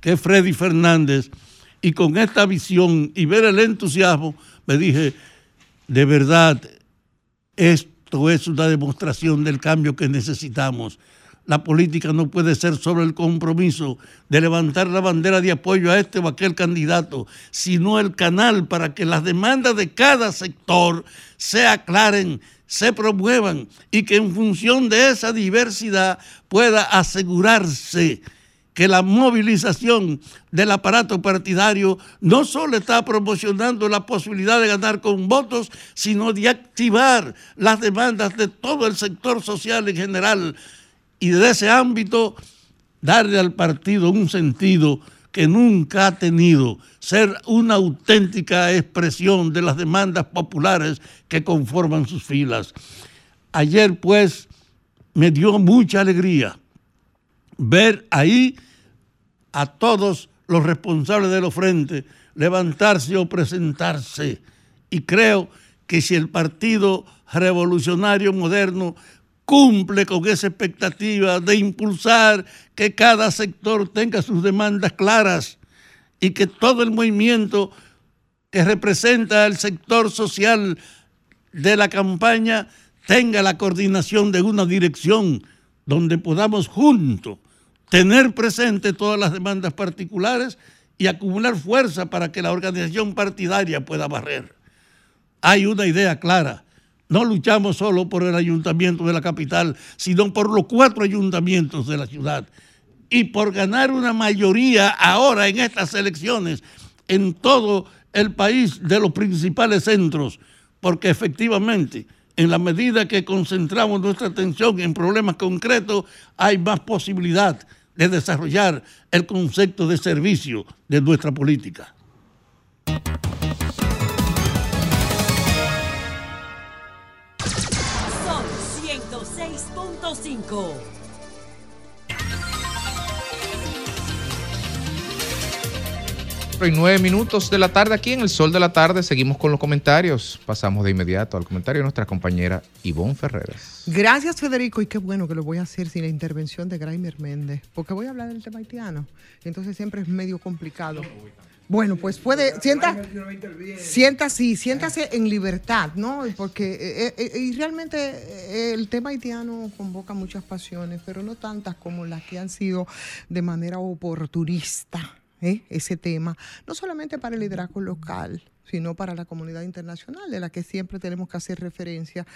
que es Freddy Fernández, y con esta visión y ver el entusiasmo, me dije, de verdad, esto es una demostración del cambio que necesitamos. La política no puede ser solo el compromiso de levantar la bandera de apoyo a este o aquel candidato, sino el canal para que las demandas de cada sector se aclaren, se promuevan y que en función de esa diversidad pueda asegurarse que la movilización del aparato partidario no solo está promocionando la posibilidad de ganar con votos, sino de activar las demandas de todo el sector social en general y de ese ámbito darle al partido un sentido que nunca ha tenido, ser una auténtica expresión de las demandas populares que conforman sus filas. Ayer pues me dio mucha alegría ver ahí a todos los responsables de los frentes levantarse o presentarse. Y creo que si el Partido Revolucionario Moderno cumple con esa expectativa de impulsar que cada sector tenga sus demandas claras y que todo el movimiento que representa el sector social de la campaña tenga la coordinación de una dirección donde podamos juntos tener presente todas las demandas particulares y acumular fuerza para que la organización partidaria pueda barrer. Hay una idea clara. No luchamos solo por el ayuntamiento de la capital, sino por los cuatro ayuntamientos de la ciudad. Y por ganar una mayoría ahora en estas elecciones en todo el país de los principales centros, porque efectivamente, en la medida que concentramos nuestra atención en problemas concretos, hay más posibilidad de desarrollar el concepto de servicio de nuestra política. 106.5. Y nueve minutos de la tarde aquí en el sol de la tarde. Seguimos con los comentarios. Pasamos de inmediato al comentario de nuestra compañera Ivonne Ferreras. Gracias, Federico. Y qué bueno que lo voy a hacer sin la intervención de Graimer Méndez, porque voy a hablar del tema haitiano. Entonces siempre es medio complicado. Bueno, pues puede, sienta, sienta sí, siéntase en libertad, ¿no? Porque eh, eh, y realmente eh, el tema haitiano convoca muchas pasiones, pero no tantas como las que han sido de manera oportunista. ¿eh? ese tema, no solamente para el liderazgo local, sino para la comunidad internacional, de la que siempre tenemos que hacer referencia,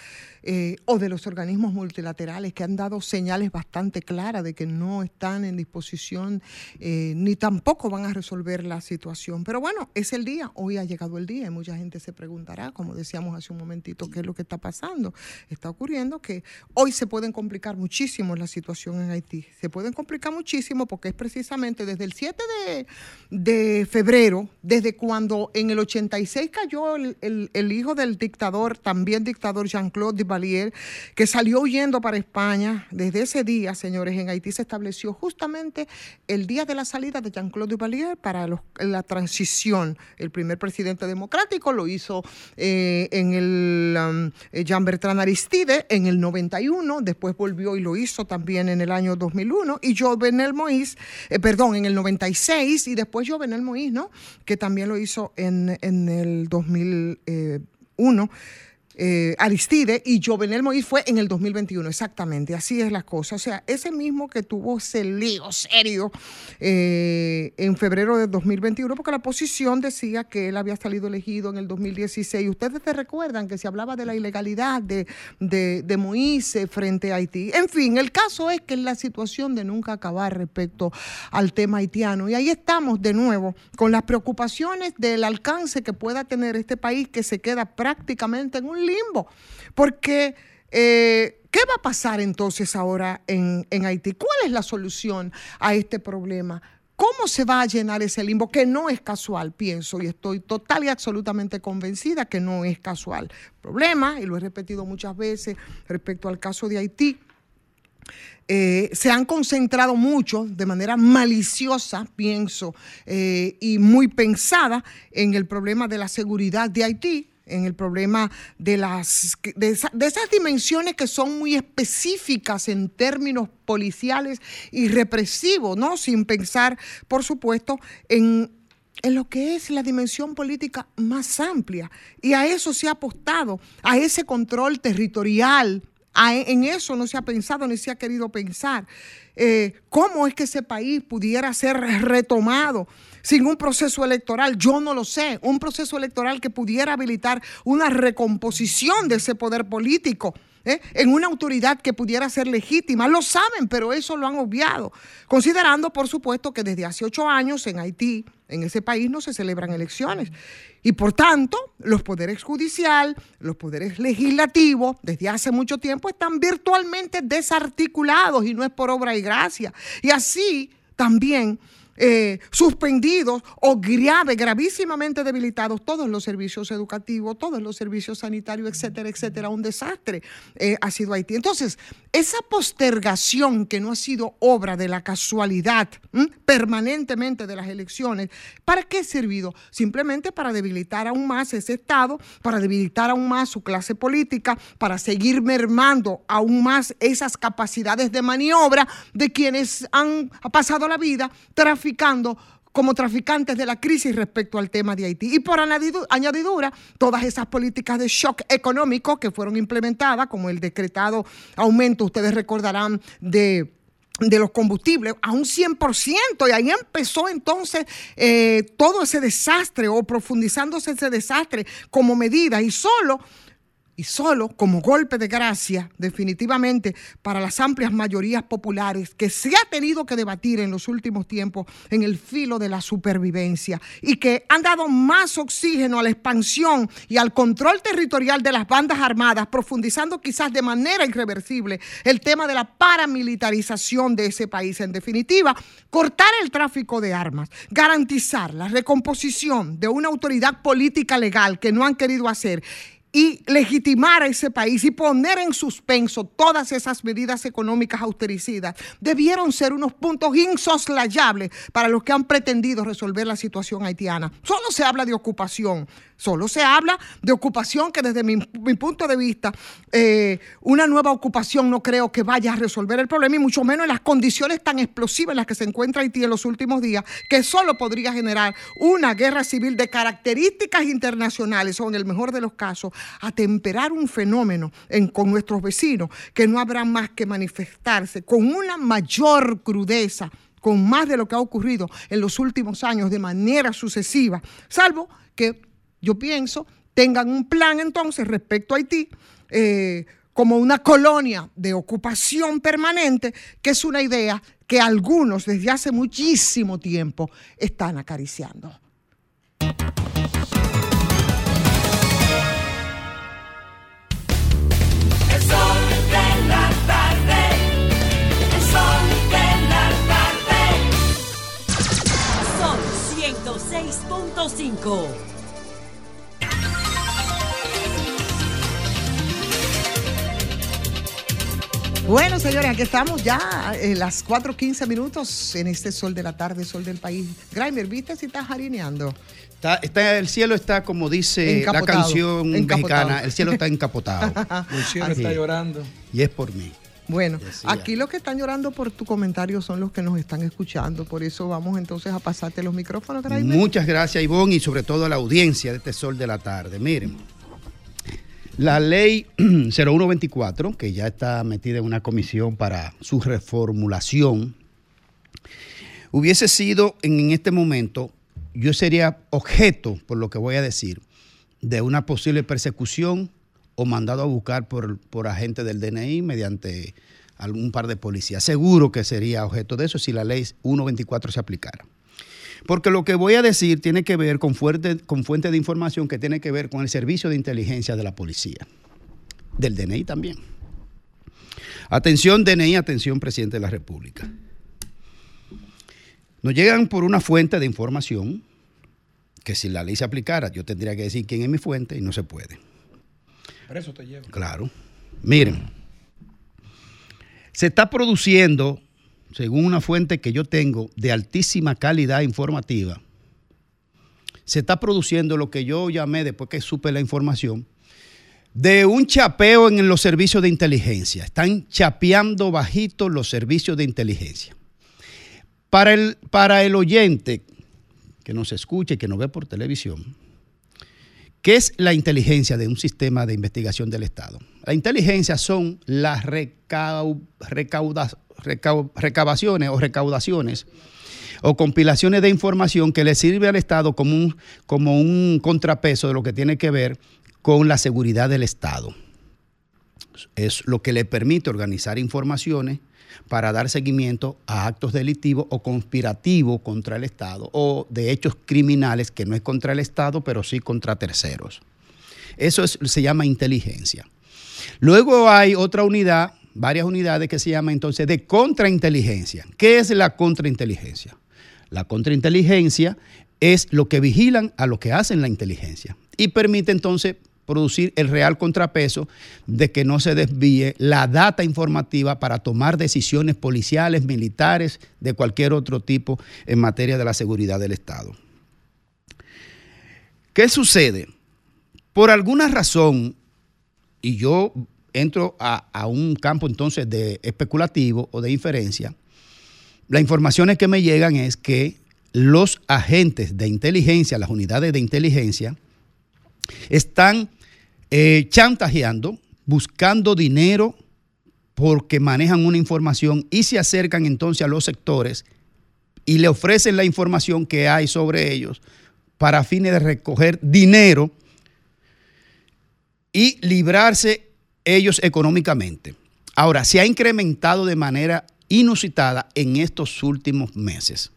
eh, o de los organismos multilaterales que han dado señales bastante claras de que no están en disposición eh, ni tampoco van a resolver la situación. Pero bueno, es el día, hoy ha llegado el día y mucha gente se preguntará, como decíamos hace un momentito, qué es lo que está pasando. Está ocurriendo que hoy se pueden complicar muchísimo la situación en Haití. Se pueden complicar muchísimo porque es precisamente desde el 7 de, de febrero, desde cuando en el 85 96 cayó el, el- el hijo del dictador, también dictador Jean-Claude Duvalier, que salió huyendo para España. Desde ese día, señores, en Haití se estableció justamente el día de la salida de Jean-Claude Duvalier para los- la transición. El primer presidente democrático lo hizo eh, en el um, eh, Jean Bertrand Aristide en el 91, después volvió y lo hizo también en el año 2001, y Jovenel Moïse, eh, perdón, en el 96, y después Jovenel Moïse, ¿no? Que también lo hizo en, en el 2001. Eh, Aristide y Jovenel Moïse fue en el 2021, exactamente, así es la cosa. O sea, ese mismo que tuvo ese lío serio eh, en febrero de 2021, porque la oposición decía que él había salido elegido en el 2016. Ustedes te recuerdan que se hablaba de la ilegalidad de, de, de Moïse frente a Haití. En fin, el caso es que es la situación de nunca acabar respecto al tema haitiano. Y ahí estamos de nuevo con las preocupaciones del alcance que pueda tener este país que se queda prácticamente en un limbo. Porque, eh, ¿qué va a pasar entonces ahora en, en Haití? ¿Cuál es la solución a este problema? ¿Cómo se va a llenar ese limbo? Que no es casual, pienso, y estoy total y absolutamente convencida que no es casual. Problema, y lo he repetido muchas veces respecto al caso de Haití, eh, se han concentrado mucho de manera maliciosa, pienso, eh, y muy pensada en el problema de la seguridad de Haití, en el problema de, las, de, esa- de esas dimensiones que son muy específicas en términos policiales y represivos, ¿no? Sin pensar, por supuesto, en en lo que es la dimensión política más amplia. Y a eso se ha apostado, a ese control territorial. A- en eso no se ha pensado ni se ha querido pensar. Eh, ¿Cómo es que ese país pudiera ser retomado sin un proceso electoral? Yo no lo sé. Un proceso electoral que pudiera habilitar una recomposición de ese poder político. ¿Eh? en una autoridad que pudiera ser legítima. Lo saben, pero eso lo han obviado. Considerando, por supuesto, que desde hace ocho años en Haití, en ese país, no se celebran elecciones. Y por tanto, los poderes judicial, los poderes legislativos, desde hace mucho tiempo, están virtualmente desarticulados y no es por obra y gracia. Y así también eh, suspendidos o grave, gravísimamente debilitados todos los servicios educativos, todos los servicios sanitarios, etcétera, etcétera. Un desastre eh, ha sido Haití. Entonces, esa postergación que no ha sido obra de la casualidad permanentemente de las elecciones, ¿para qué ha servido? Simplemente para debilitar aún más ese Estado, para debilitar aún más su clase política, para seguir mermando aún más esas capacidades de maniobra de quienes han pasado la vida traficando como traficantes de la crisis respecto al tema de Haití. Y por añadidu- añadidura, todas esas políticas de shock económico que fueron implementadas, como el decretado aumento, ustedes recordarán, de de los combustibles a un 100%, y ahí empezó entonces eh, todo ese desastre o profundizándose ese desastre como medida, y solo y solo como golpe de gracia, definitivamente, para las amplias mayorías populares que se ha tenido que debatir en los últimos tiempos en el filo de la supervivencia y que han dado más oxígeno a la expansión y al control territorial de las bandas armadas, profundizando quizás de manera irreversible el tema de la paramilitarización de ese país. En definitiva, cortar el tráfico de armas, garantizar la recomposición de una autoridad política legal que no han querido hacer y legitimar a ese país y poner en suspenso todas esas medidas económicas austericidas debieron ser unos puntos insoslayables para los que han pretendido resolver la situación haitiana. Solo se habla de ocupación, solo se habla de ocupación que desde mi, punto de vista eh, una nueva ocupación no creo que vaya a resolver el problema y mucho menos en las condiciones tan explosivas en las que se encuentra Haití en los últimos días que solo podría generar una guerra civil de características internacionales o en el mejor de los casos atemperar un fenómeno en- con nuestros vecinos que no habrá más que manifestarse con una mayor crudeza con más de lo que ha ocurrido en los últimos años de manera sucesiva, salvo que yo pienso tengan un plan entonces respecto a Haití eh, como una colonia de ocupación permanente, que es una idea que algunos desde hace muchísimo tiempo están acariciando. El sol de la tarde. El sol de la tarde. Son 106.5. Bueno, señores, aquí estamos ya en las 4.15 minutos en este sol de la tarde, sol del país. Grimer, ¿viste si estás harineando? Está, está- el cielo está, como dice Encapotado. la canción Encapotado. mexicana, el cielo está encapotado. (laughs) El cielo Así está es. llorando. Y es por mí. Bueno, Decía. aquí los que están llorando por tu comentario son los que nos están escuchando. Por eso vamos entonces a pasarte los micrófonos, Grimer. Muchas gracias, Ivonne, y sobre todo a la audiencia de este sol de la tarde. Miren, la ley (clears throat) 0124, que ya está metida en una comisión para su reformulación, hubiese sido en, este momento, yo sería objeto, por lo que voy a decir, de una posible persecución o mandado a buscar por, por agentes del DNI mediante algún par de policías. Seguro que sería objeto de eso si la ley 124 se aplicara. Porque lo que voy a decir tiene que ver con fuente, con fuente de información que tiene que ver con el servicio de inteligencia de la policía, del DNI también. Atención DNI, atención presidente de la República. Nos llegan por una fuente de información que si la ley se aplicara, yo tendría que decir quién es mi fuente y no se puede. Por eso te llevo. Claro. Miren, se está produciendo, según una fuente que yo tengo de altísima calidad informativa, se está produciendo lo que yo llamé, después que supe la información, de un chapeo en los servicios de inteligencia. Están chapeando bajito los servicios de inteligencia. Para el, para el oyente que nos escuche, que nos ve por televisión, ¿Qué es la inteligencia de un sistema de investigación del Estado? La inteligencia son las recau- recauda- recau- recabaciones o recaudaciones o compilaciones de información que le sirve al Estado como un, como un contrapeso de lo que tiene que ver con la seguridad del Estado. Es lo que le permite organizar informaciones para dar seguimiento a actos delictivos o conspirativos contra el Estado o de hechos criminales que no es contra el Estado, pero sí contra terceros. Eso es- se llama inteligencia. Luego hay otra unidad, varias unidades que se llama entonces de contrainteligencia. ¿Qué es la contrainteligencia? La contrainteligencia es lo que vigilan a lo que hacen la inteligencia y permite entonces producir el real contrapeso de que no se desvíe la data informativa para tomar decisiones policiales, militares, de cualquier otro tipo en materia de la seguridad del Estado. ¿Qué sucede? Por alguna razón, y yo entro a, a un campo entonces de especulativo o de inferencia, las informaciones que me llegan es que los agentes de inteligencia, las unidades de inteligencia, están eh, chantajeando, buscando dinero porque manejan una información y se acercan entonces a los sectores y le ofrecen la información que hay sobre ellos para fines de recoger dinero y librarse ellos económicamente. Ahora, se ha incrementado de manera inusitada en estos últimos meses.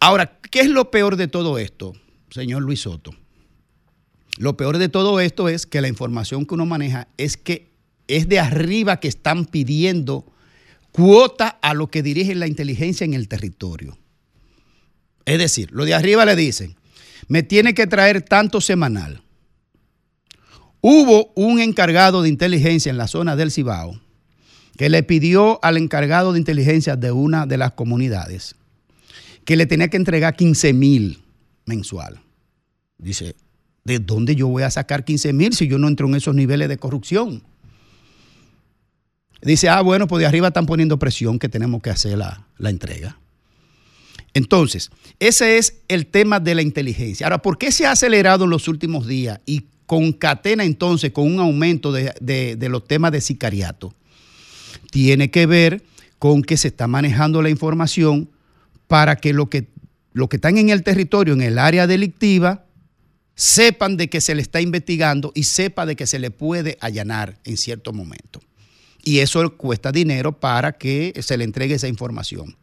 Ahora, ¿qué es lo peor de todo esto, señor Luis Soto? Lo peor de todo esto es que la información que uno maneja es que es de arriba que están pidiendo cuota a lo que dirige la inteligencia en el territorio. Es decir, lo de arriba le dicen, me tiene que traer tanto semanal. Hubo un encargado de inteligencia en la zona del Cibao que le pidió al encargado de inteligencia de una de las comunidades que le tenía que entregar 15 mil mensual. Dice, ¿de dónde yo voy a sacar 15 mil si yo no entro en esos niveles de corrupción? Dice, ah, bueno, pues de arriba están poniendo presión que tenemos que hacer la, la entrega. Entonces, ese es el tema de la inteligencia. Ahora, ¿por qué se ha acelerado en los últimos días y concatena entonces con un aumento de, de- los temas de sicariato? Tiene que ver con que se está manejando la información para que lo que, lo que están en el territorio, en el área delictiva, sepan de que se le está investigando y sepa de que se le puede allanar en cierto momento. Y eso cuesta dinero para que se le entregue esa información.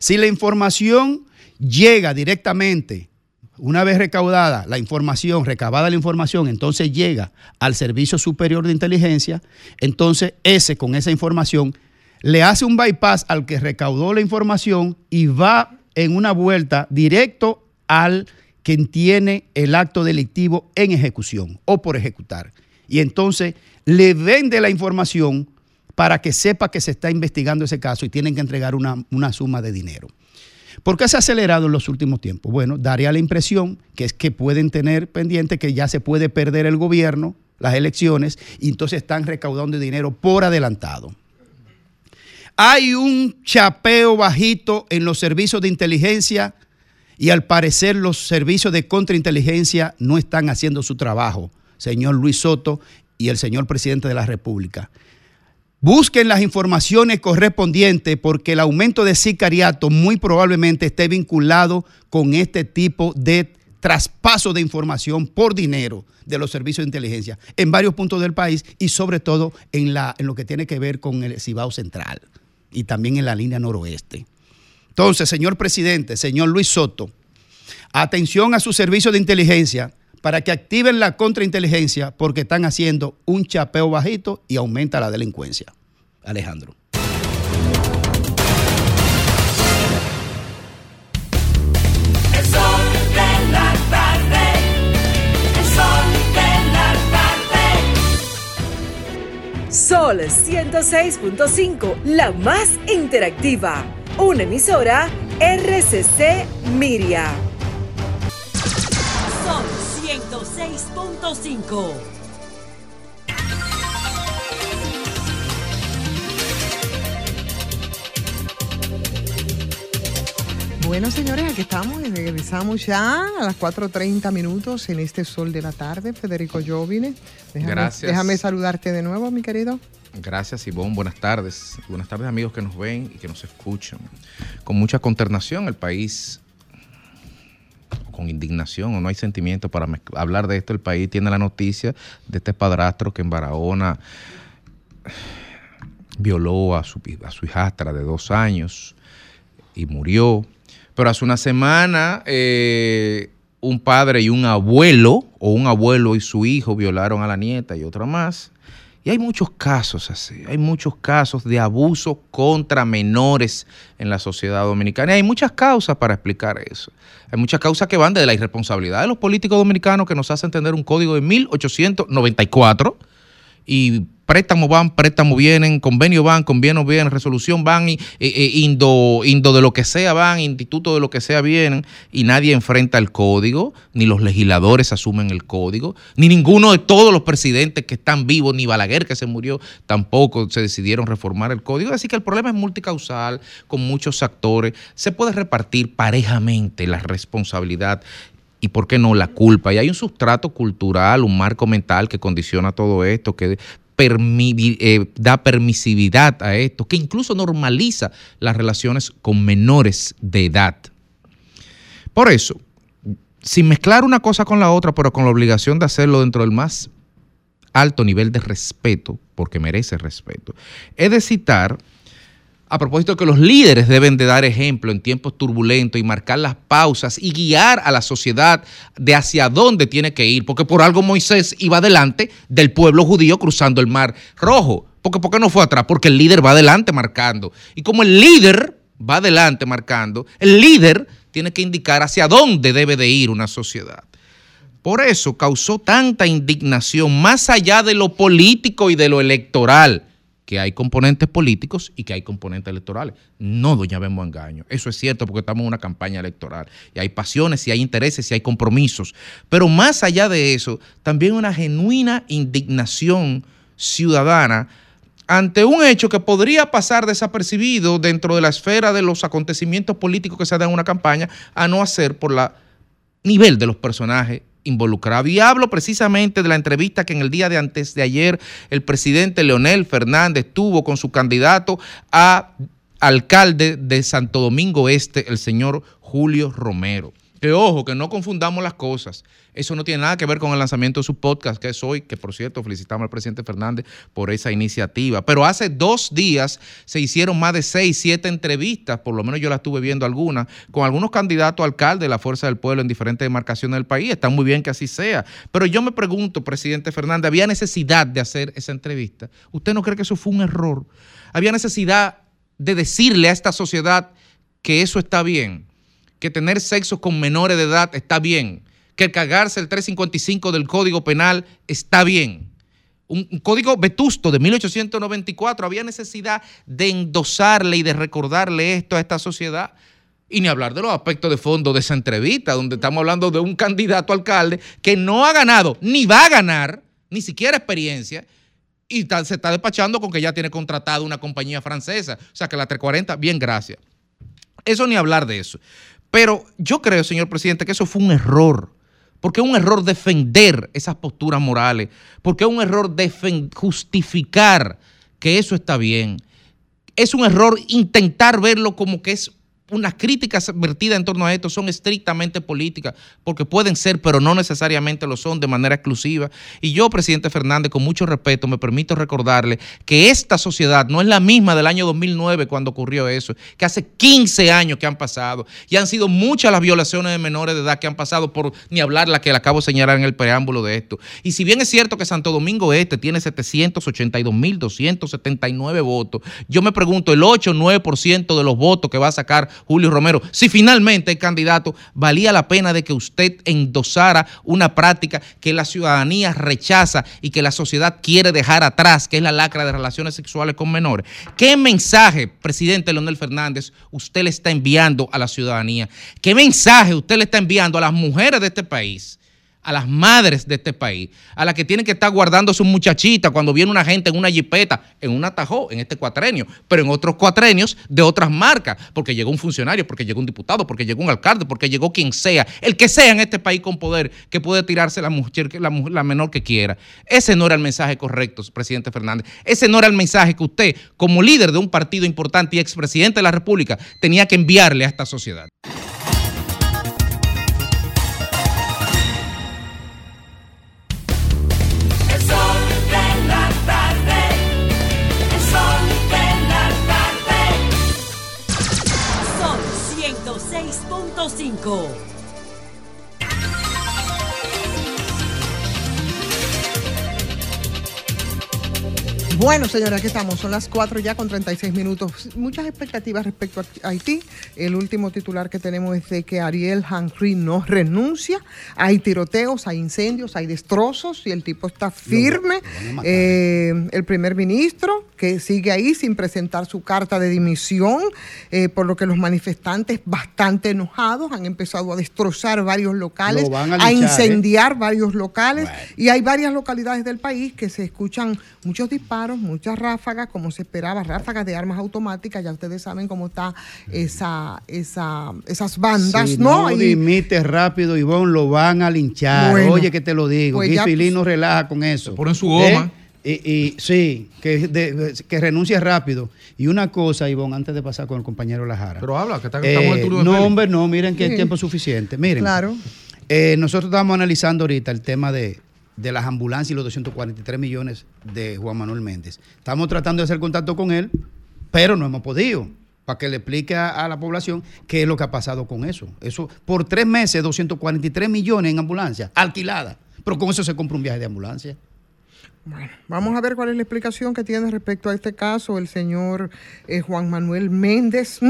Si la información llega directamente, una vez recaudada la información, recabada la información, entonces llega al Servicio Superior de Inteligencia, entonces ese con esa información le hace un bypass al que recaudó la información y va en una vuelta directo al quien tiene el acto delictivo en ejecución o por ejecutar. Y entonces le vende la información para que sepa que se está investigando ese caso y tienen que entregar una, suma de dinero. ¿Por qué se ha acelerado en los últimos tiempos? Bueno, daría la impresión que es que pueden tener pendiente que ya se puede perder el gobierno, las elecciones, y entonces están recaudando dinero por adelantado. Hay un chapeo bajito en los servicios de inteligencia y al parecer los servicios de contrainteligencia no están haciendo su trabajo, señor Luis Soto y el señor presidente de la República. Busquen las informaciones correspondientes porque el aumento de sicariato muy probablemente esté vinculado con este tipo de traspaso de información por dinero de los servicios de inteligencia en varios puntos del país y sobre todo en, lo que tiene que ver con el Cibao Central y también en la línea noroeste. Entonces, señor presidente, señor Luis Soto, atención a su servicio de inteligencia para que activen la contrainteligencia porque están haciendo un chapeo bajito y aumenta la delincuencia. Alejandro. El sol de la tarde. El sol de la tarde. Sol 106.5, la más interactiva. Una emisora RCC Miria. Sol 106.5. Bueno, señores, aquí estamos y regresamos ya a las 4.30 minutos en este sol de la tarde. Federico Jovine, déjame, Gracias. déjame saludarte de nuevo, mi querido. Gracias, Ivonne. Buenas tardes. Buenas tardes, amigos que nos ven y que nos escuchan. Con mucha consternación, el país, con indignación, o no hay sentimiento para hablar de esto. El país tiene la noticia de este padrastro que en Barahona violó a su, a su hijastra de dos años y murió. Pero hace una semana eh, un padre y un abuelo, o un abuelo y su hijo violaron a la nieta y otra más. Y hay muchos casos así, hay muchos casos de abuso contra menores en la sociedad dominicana. Y hay muchas causas para explicar eso. Hay muchas causas que van de la irresponsabilidad de los políticos dominicanos que nos hacen entender un código de 1894 y préstamos van, préstamos vienen, convenio van, convenio vienen, resolución van, y, e- e- indo, indo de lo que sea van, instituto de lo que sea vienen, y nadie enfrenta el código, ni los legisladores asumen el código, ni ninguno de todos los presidentes que están vivos, ni Balaguer que se murió, tampoco se decidieron reformar el código. Así que el problema es multicausal, con muchos actores, se puede repartir parejamente la responsabilidad y por qué no la culpa. Y hay un sustrato cultural, un marco mental que condiciona todo esto, que eh, da permisividad a esto, que incluso normaliza las relaciones con menores de edad. Por eso, sin mezclar una cosa con la otra, pero con la obligación de hacerlo dentro del más alto nivel de respeto, porque merece respeto, he de citar a propósito que los líderes deben de dar ejemplo en tiempos turbulentos y marcar las pausas y guiar a la sociedad de hacia dónde tiene que ir, porque por algo Moisés iba adelante del pueblo judío cruzando el mar rojo, porque ¿por qué no fue atrás? Porque el líder va adelante marcando. Y como el líder va adelante marcando, el líder tiene que indicar hacia dónde debe de ir una sociedad. Por eso causó tanta indignación, más allá de lo político y de lo electoral, que hay componentes políticos y que hay componentes electorales. No, doña Bembo Engaño. Eso es cierto porque estamos en una campaña electoral. Y hay pasiones, y hay intereses, y hay compromisos. Pero más allá de eso, también una genuina indignación ciudadana ante un hecho que podría pasar desapercibido dentro de la esfera de los acontecimientos políticos que se dan en una campaña, a no hacer por la nivel de los personajes involucrados. Y hablo precisamente de la entrevista que en el día de antes de ayer el presidente Leonel Fernández tuvo con su candidato a alcalde de Santo Domingo Este, el señor Julio Romero. Que ojo, que no confundamos las cosas. Eso no tiene nada que ver con el lanzamiento de su podcast, que es hoy, que por cierto felicitamos al presidente Fernández por esa iniciativa. Pero hace dos días se hicieron más de seis, siete entrevistas, por lo menos yo las estuve viendo algunas, con algunos candidatos a alcalde de la Fuerza del Pueblo en diferentes demarcaciones del país. Está muy bien que así sea. Pero yo me pregunto, presidente Fernández, ¿había necesidad de hacer esa entrevista? ¿Usted no cree que eso fue un error? ¿Había necesidad de decirle a esta sociedad que eso está bien? Que tener sexo con menores de edad está bien, que cagarse el 355 del Código Penal está bien. un, código vetusto de 1894. Había necesidad de endosarle y de recordarle esto a esta sociedad. Y ni hablar de los aspectos de fondo de esa entrevista, donde estamos hablando de un candidato alcalde que no ha ganado, ni va a ganar, ni siquiera experiencia, y se está despachando con que ya tiene contratado una compañía francesa. O sea que la 340, bien, gracias. Eso ni hablar de eso. Pero yo creo, señor presidente, que eso fue un error. Porque es un error defender esas posturas morales. Porque es un error justificar que eso está bien. Es un error intentar verlo como que es unas críticas vertidas en torno a esto son estrictamente políticas, porque pueden ser, pero no necesariamente lo son de manera exclusiva. Y yo, presidente Fernández, con mucho respeto, me permito recordarle que esta sociedad no es la misma del año 2009 cuando ocurrió eso, que hace 15 años que han pasado, y han sido muchas las violaciones de menores de edad que han pasado, por ni hablar la que le acabo de señalar en el preámbulo de esto. Y si bien es cierto que Santo Domingo Este tiene 782.279 votos, yo me pregunto, el 8 o 9% de los votos que va a sacar Julio Romero, si finalmente el candidato, valía la pena de que usted endosara una práctica que la ciudadanía rechaza y que la sociedad quiere dejar atrás, que es la lacra de relaciones sexuales con menores. ¿Qué mensaje, presidente Leonel Fernández, usted le está enviando a la ciudadanía? ¿Qué mensaje usted le está enviando a las mujeres de este país? A las madres de este país, a las que tienen que estar guardando sus muchachitas cuando viene una gente en una jipeta, en un atajó, en este cuatrenio, pero en otros cuatrenios de otras marcas, porque llegó un funcionario, porque llegó un diputado, porque llegó un alcalde, porque llegó quien sea, el que sea en este país con poder, que puede tirarse la mujer, la, la menor que quiera. Ese no era el mensaje correcto, presidente Fernández. Ese no era el mensaje que usted, como líder de un partido importante y expresidente de la República, tenía que enviarle a esta sociedad. Sol Bueno, señora, aquí estamos. Son las 4 ya con 36 minutos. Muchas expectativas respecto a Haití. El último titular que tenemos es de que Ariel Henry no renuncia. Hay tiroteos, hay incendios, hay destrozos y el tipo está firme. Eh, el primer ministro que sigue ahí sin presentar su carta de dimisión, eh, por lo que los manifestantes bastante enojados han empezado a destrozar varios locales, a ¿eh? incendiar varios locales y hay varias localidades del país que se escuchan muchos disparos, muchas ráfagas, como se esperaba, ráfagas de armas automáticas, ya ustedes saben cómo está esa, esa, esas bandas, Si ¿no? no Y- dimites rápido, Ivonne, lo van a linchar. Bueno, Oye, que te lo digo. pues ya- no relaja con eso. ponen su goma. ¿Eh? Y, y sí, que, de- que renuncie rápido. Y una cosa, Ivonne, antes de pasar con el compañero Lajara. Pero habla, que está- estamos en el Eh, turno de no, hombre, no, miren que Sí. el tiempo es suficiente. Miren. Claro. Eh, nosotros estamos analizando ahorita el tema de, de las ambulancias y los 243 millones de Juan Manuel Méndez. Estamos tratando de hacer contacto con él, pero no hemos podido. Para que le explique a, la población qué es lo que ha pasado con eso. Eso, por tres meses, 243 millones en ambulancia, alquilada. Pero con eso se compra un viaje de ambulancia. Vamos a ver cuál es la explicación que tiene respecto a este caso el señor eh, Juan Manuel Méndez.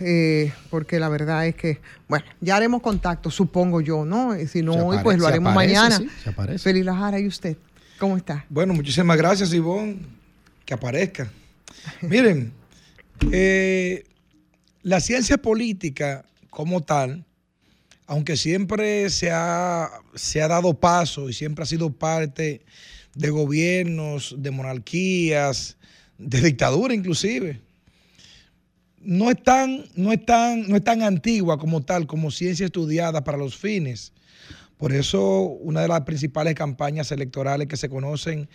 Eh, porque la verdad es que, bueno, ya haremos contacto, supongo yo, ¿no? Y si no hoy, pues lo se haremos aparece, mañana. sí, se aparece. Feliz Lajara, ¿y usted? ¿Cómo está? Bueno, muchísimas gracias, Ivonne. Que aparezca. (laughs) Miren, eh, la ciencia política como tal, aunque siempre se ha, se ha dado paso y siempre ha sido parte de gobiernos, de monarquías, de dictadura inclusive, no es tan, no es tan, no antigua como tal, como ciencia estudiada para los fines. Por eso, una de las principales campañas electorales que se conocen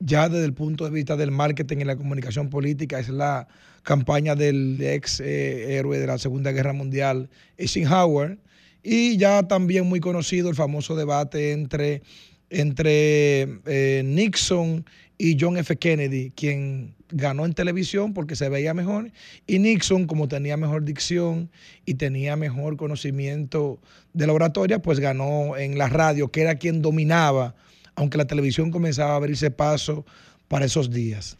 ya desde el punto de vista del marketing y la comunicación política es la campaña del ex eh, héroe de la Segunda Guerra Mundial, Eisenhower, y ya también muy conocido el famoso debate entre, entre eh, Nixon y John F. Kennedy, quien ganó en televisión porque se veía mejor, y Nixon, como tenía mejor dicción y tenía mejor conocimiento de la oratoria, pues ganó en la radio, que era quien dominaba, aunque la televisión comenzaba a abrirse paso para esos días.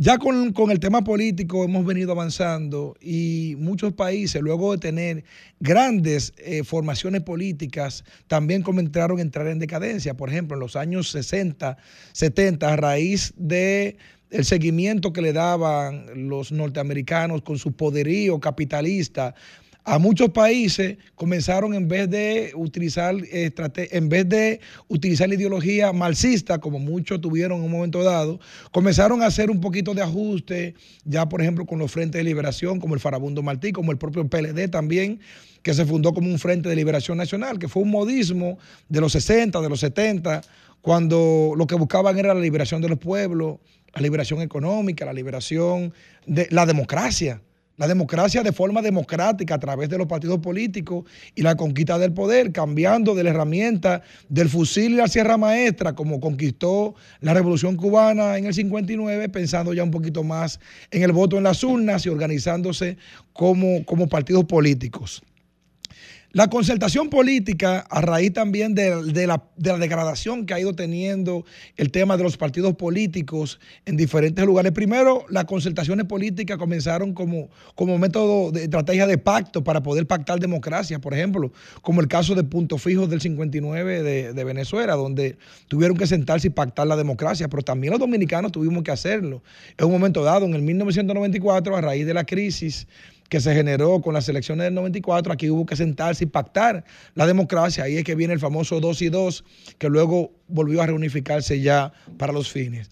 Ya con, con el tema político hemos venido avanzando y muchos países, luego de tener grandes eh, formaciones políticas, también comenzaron a entrar en decadencia. Por ejemplo, en los años 60, 70, a raíz de el seguimiento que le daban los norteamericanos con su poderío capitalista a muchos países comenzaron en vez de utilizar estrate- en vez de utilizar la ideología marxista como muchos tuvieron en un momento dado, comenzaron a hacer un poquito de ajuste, ya por ejemplo con los frentes de liberación como el Farabundo Martí, como el propio PLD también, que se fundó como un frente de liberación nacional, que fue un modismo de los 60, de los 70, cuando lo que buscaban era la liberación de los pueblos, la liberación económica, la liberación de la democracia. La democracia de forma democrática a través de los partidos políticos y la conquista del poder, cambiando de la herramienta del fusil y la sierra maestra, como conquistó la revolución cubana en el 59, pensando ya un poquito más en el voto en las urnas y organizándose como, como partidos políticos. La concertación política, a raíz también de, la degradación que ha ido teniendo el tema de los partidos políticos en diferentes lugares. Primero, las concertaciones políticas comenzaron como, como método de estrategia de pacto para poder pactar democracia, por ejemplo, como el caso de Punto Fijo del 59 de, de Venezuela, donde tuvieron que sentarse y pactar la democracia, pero también los dominicanos tuvimos que hacerlo. En un momento dado, en el 1994, a raíz de la crisis que se generó con las elecciones del 94, aquí hubo que sentarse y pactar la democracia. Ahí es que viene el famoso 2 y 2, que luego volvió a reunificarse ya para los fines.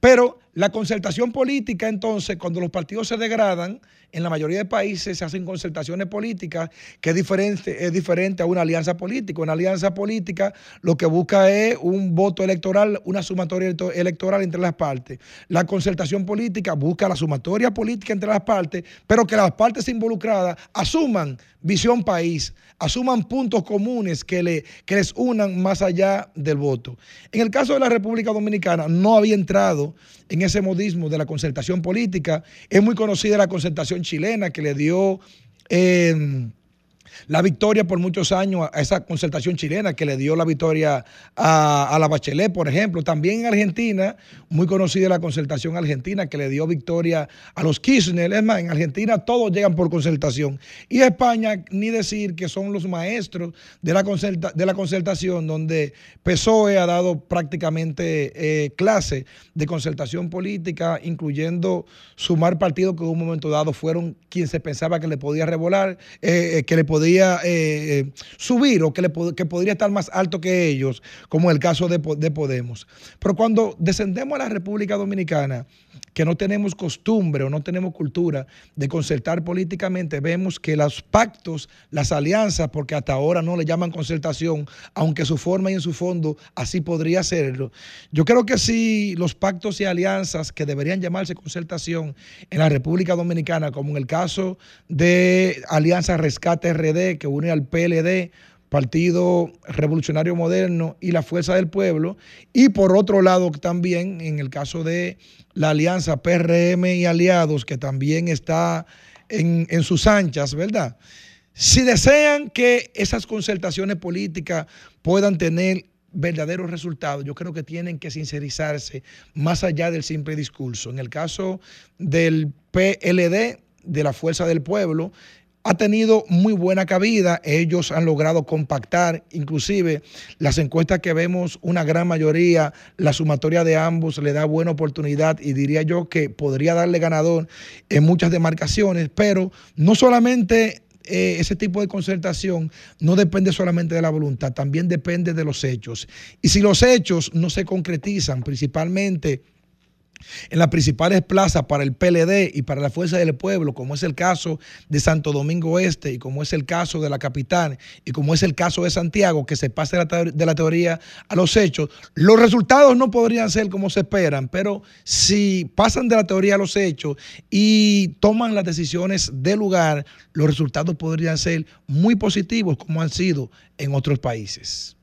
Pero la concertación política, entonces, cuando los partidos se degradan, en la mayoría de países se hacen concertaciones políticas que es diferente, es diferente a una alianza política. Una alianza política lo que busca es un voto electoral, una sumatoria electo- electoral entre las partes. La concertación política busca la sumatoria política entre las partes, pero que las partes involucradas asuman visión país, asuman puntos comunes que, le, que les unan más allá del voto. En el caso de la República Dominicana, no había entrado en ese modismo de la concertación política. Es muy conocida la concertación chilena que le dio... eh, la victoria por muchos años a esa concertación chilena que le dio la victoria a, la Bachelet, por ejemplo. También en Argentina, muy conocida la concertación argentina que le dio victoria a los Kirchner. Es más, en Argentina todos llegan por concertación. Y España, ni decir que son los maestros de la, concerta- de la concertación, donde PSOE ha dado prácticamente eh, clase de concertación política, incluyendo sumar partidos que en un momento dado fueron quien se pensaba que le podía revolar, eh, eh, que le podía eh, eh, subir o que, le que podría estar más alto que ellos, como el caso de, de Podemos. Pero cuando descendemos a la República Dominicana, que no tenemos costumbre o no tenemos cultura de concertar políticamente, vemos que los pactos, las alianzas, porque hasta ahora no le llaman concertación, aunque su forma y en su fondo así podría serlo. Yo creo que si los pactos y alianzas que deberían llamarse concertación en la República Dominicana, como en el caso de Alianza Rescate RD, que une al PLD, Partido Revolucionario Moderno y la Fuerza del Pueblo, y por otro lado también en el caso de la alianza PRM y aliados, que también está en, en sus anchas, ¿verdad? Si desean que esas concertaciones políticas puedan tener verdaderos resultados, yo creo que tienen que sincerizarse más allá del simple discurso. En el caso del PLD, de la Fuerza del Pueblo, ha tenido muy buena cabida. Ellos han logrado compactar, inclusive las encuestas que vemos, una gran mayoría, la sumatoria de ambos le da buena oportunidad y diría yo que podría darle ganador en muchas demarcaciones, pero no solamente eh, ese tipo de concertación no depende solamente de la voluntad, también depende de los hechos. Y si los hechos no se concretizan, principalmente en las principales plazas para el PLD y para la Fuerza del Pueblo, como es el caso de Santo Domingo Este y como es el caso de la capital y como es el caso de Santiago, que se pase de la, teor- de la teoría a los hechos, los resultados no podrían ser como se esperan, pero si pasan de la teoría a los hechos y toman las decisiones de lugar, los resultados podrían ser muy positivos como han sido en otros países.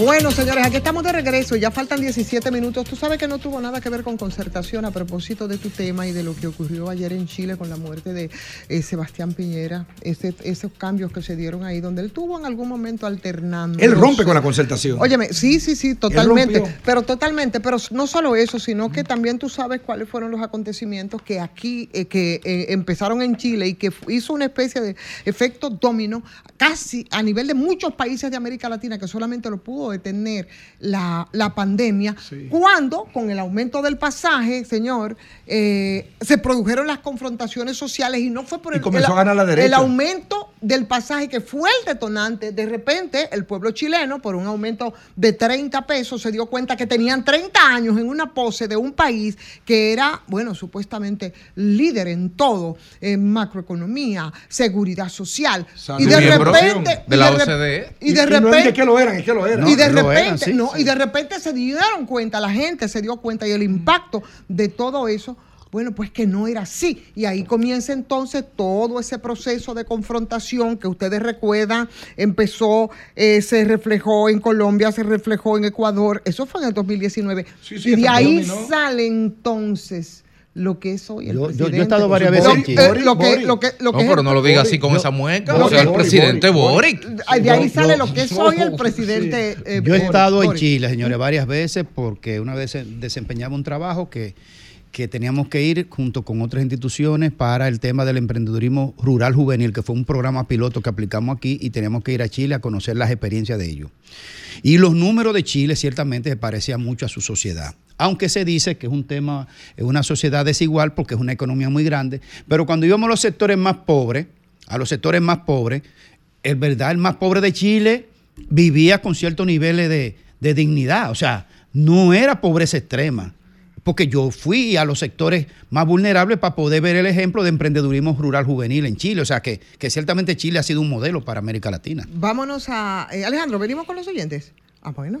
Bueno, señores, aquí estamos de regreso. Ya faltan 17 minutos. Tú sabes que no tuvo nada que ver con concertación a propósito de tu tema y de lo que ocurrió ayer en Chile con la muerte de eh, Sebastián Piñera. Ese- esos cambios que se dieron ahí, donde él tuvo en algún momento alternando. Él rompe con la concertación. Óyeme, sí, sí, sí, totalmente. Pero totalmente, pero no solo eso, sino que también tú sabes cuáles fueron los acontecimientos que aquí, eh, que eh, empezaron en Chile y que hizo una especie de efecto domino casi a nivel de muchos países de América Latina que solamente lo pudo detener la, la pandemia, cuando con el aumento del pasaje, señor, eh, se produjeron las confrontaciones sociales y no fue por el, comenzó el- a ganar la derecha. el aumento del pasaje que fue el detonante, de repente el pueblo chileno, por un aumento de 30 pesos, se dio cuenta que tenían 30 años en una pose de un país que era, bueno, supuestamente líder en todo, en macroeconomía, seguridad social. Salud. Y de repente... de la OCDE. Y de Y- y no es repente... que- que lo eran, es que lo eran. Y de Lo repente, eran, sí, no, sí. y de repente se dieron cuenta, la gente se dio cuenta y el impacto de todo eso, bueno, pues que no era así. Y ahí comienza entonces todo ese proceso de confrontación que ustedes recuerdan, empezó, eh, se reflejó en Colombia, se reflejó en Ecuador, eso fue en el 2019. sí, y de ahí sale entonces lo que es hoy el Yo- yo- yo he presidente. estado varias veces Lo- en Chile. eh, lo que- lo que- lo No, que es pero el- no lo diga así con esa mueca. o sea, el presidente Boric. De ahí sale yo- lo que es hoy el (laughs) presidente. eh, Yo he Boric. estado en. Chile, señores, varias veces porque una vez desempeñaba un trabajo que, que teníamos que ir junto con otras instituciones para el tema del emprendedurismo rural juvenil, que fue un programa piloto que aplicamos aquí y teníamos que ir a Chile a conocer las experiencias de ellos. Y los números de Chile ciertamente se parecían mucho a su sociedad. Aunque se dice que es un tema, es una sociedad desigual porque es una economía muy grande, pero cuando íbamos a los sectores más pobres, a los sectores más pobres, es verdad, el más pobre de Chile vivía con ciertos niveles de, de dignidad, o sea, no era pobreza extrema. Porque yo fui a los sectores más vulnerables para poder ver el ejemplo de emprendedurismo rural juvenil en Chile. O sea, que, que ciertamente Chile ha sido un modelo para América Latina. Vámonos a. eh, Alejandro, venimos con los oyentes. Ah, bueno.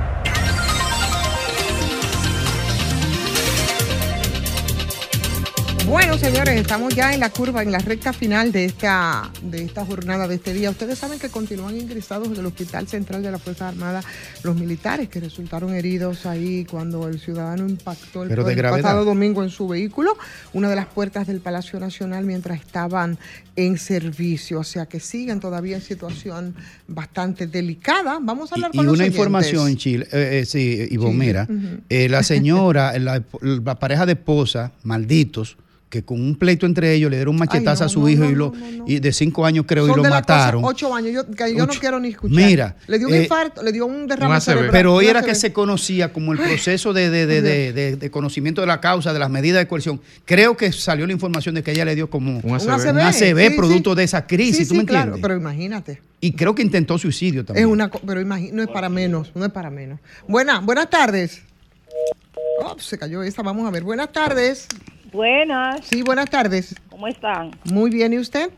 Bueno, señores, estamos ya en la curva, en la recta final de esta, de esta jornada, de este día. Ustedes saben que continúan ingresados en el Hospital Central de las Fuerzas Armadas los militares que resultaron heridos ahí cuando el ciudadano impactó el, Pero pasado domingo en su vehículo, una de las puertas del Palacio Nacional mientras estaban en servicio. O sea que siguen todavía en situación bastante delicada. Vamos a hablar Y con los una oyentes. información, Chile, eh, eh, sí, Ivonne, Chile, mira, ujú. eh, la señora, (laughs) la, la pareja de esposa, malditos, que con un pleito entre ellos le dieron un machetazo no, a su no, hijo no, y, lo, y de cinco años creo Son y lo de las cosas- mataron. ocho años, yo, que yo no quiero ni escuchar. Mira, le dio un eh, infarto, le dio un derrame cerebral. Pero hoy un era que se conocía como el proceso de, de- de- de- de- de conocimiento de la causa, de las medidas de coerción. Creo que salió la información de que ella le dio como un ACV. ACV, sí, producto sí. de esa crisis, Sí, ¿tú me claro, entiendes? pero imagínate. Y creo que intentó suicidio también. Es una, pero imagi- no es para menos, no es para menos. Buena, buenas tardes. Oh, se cayó esa, vamos a ver. Buenas tardes. Buenas. Sí, buenas tardes. ¿Cómo están? Muy bien, ¿y usted?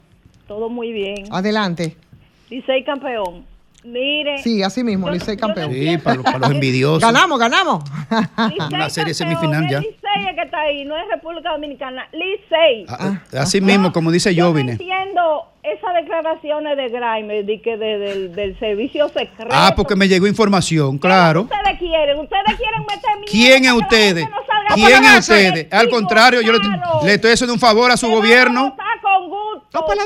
Todo muy bien. Adelante. Licey campeón. Mire. Sí, así mismo, Licey campeón. Sí, para, los- para los envidiosos. Ganamos, ganamos. Una serie campeón, semifinal ya. Es Licey que está ahí, no es República Dominicana. Licey. Ah, Así mismo, como dice Jovine. Entiendo esas declaraciones de Grimer de que de- del, del servicio secreto. Ah, porque me llegó información, claro. Ustedes quieren, ustedes quieren meter miedo ¿Quién es ustedes? no ¿Quién es ustedes? Al contrario, yo le, estoy haciendo un favor a su gobierno. Está con gusto. No, pues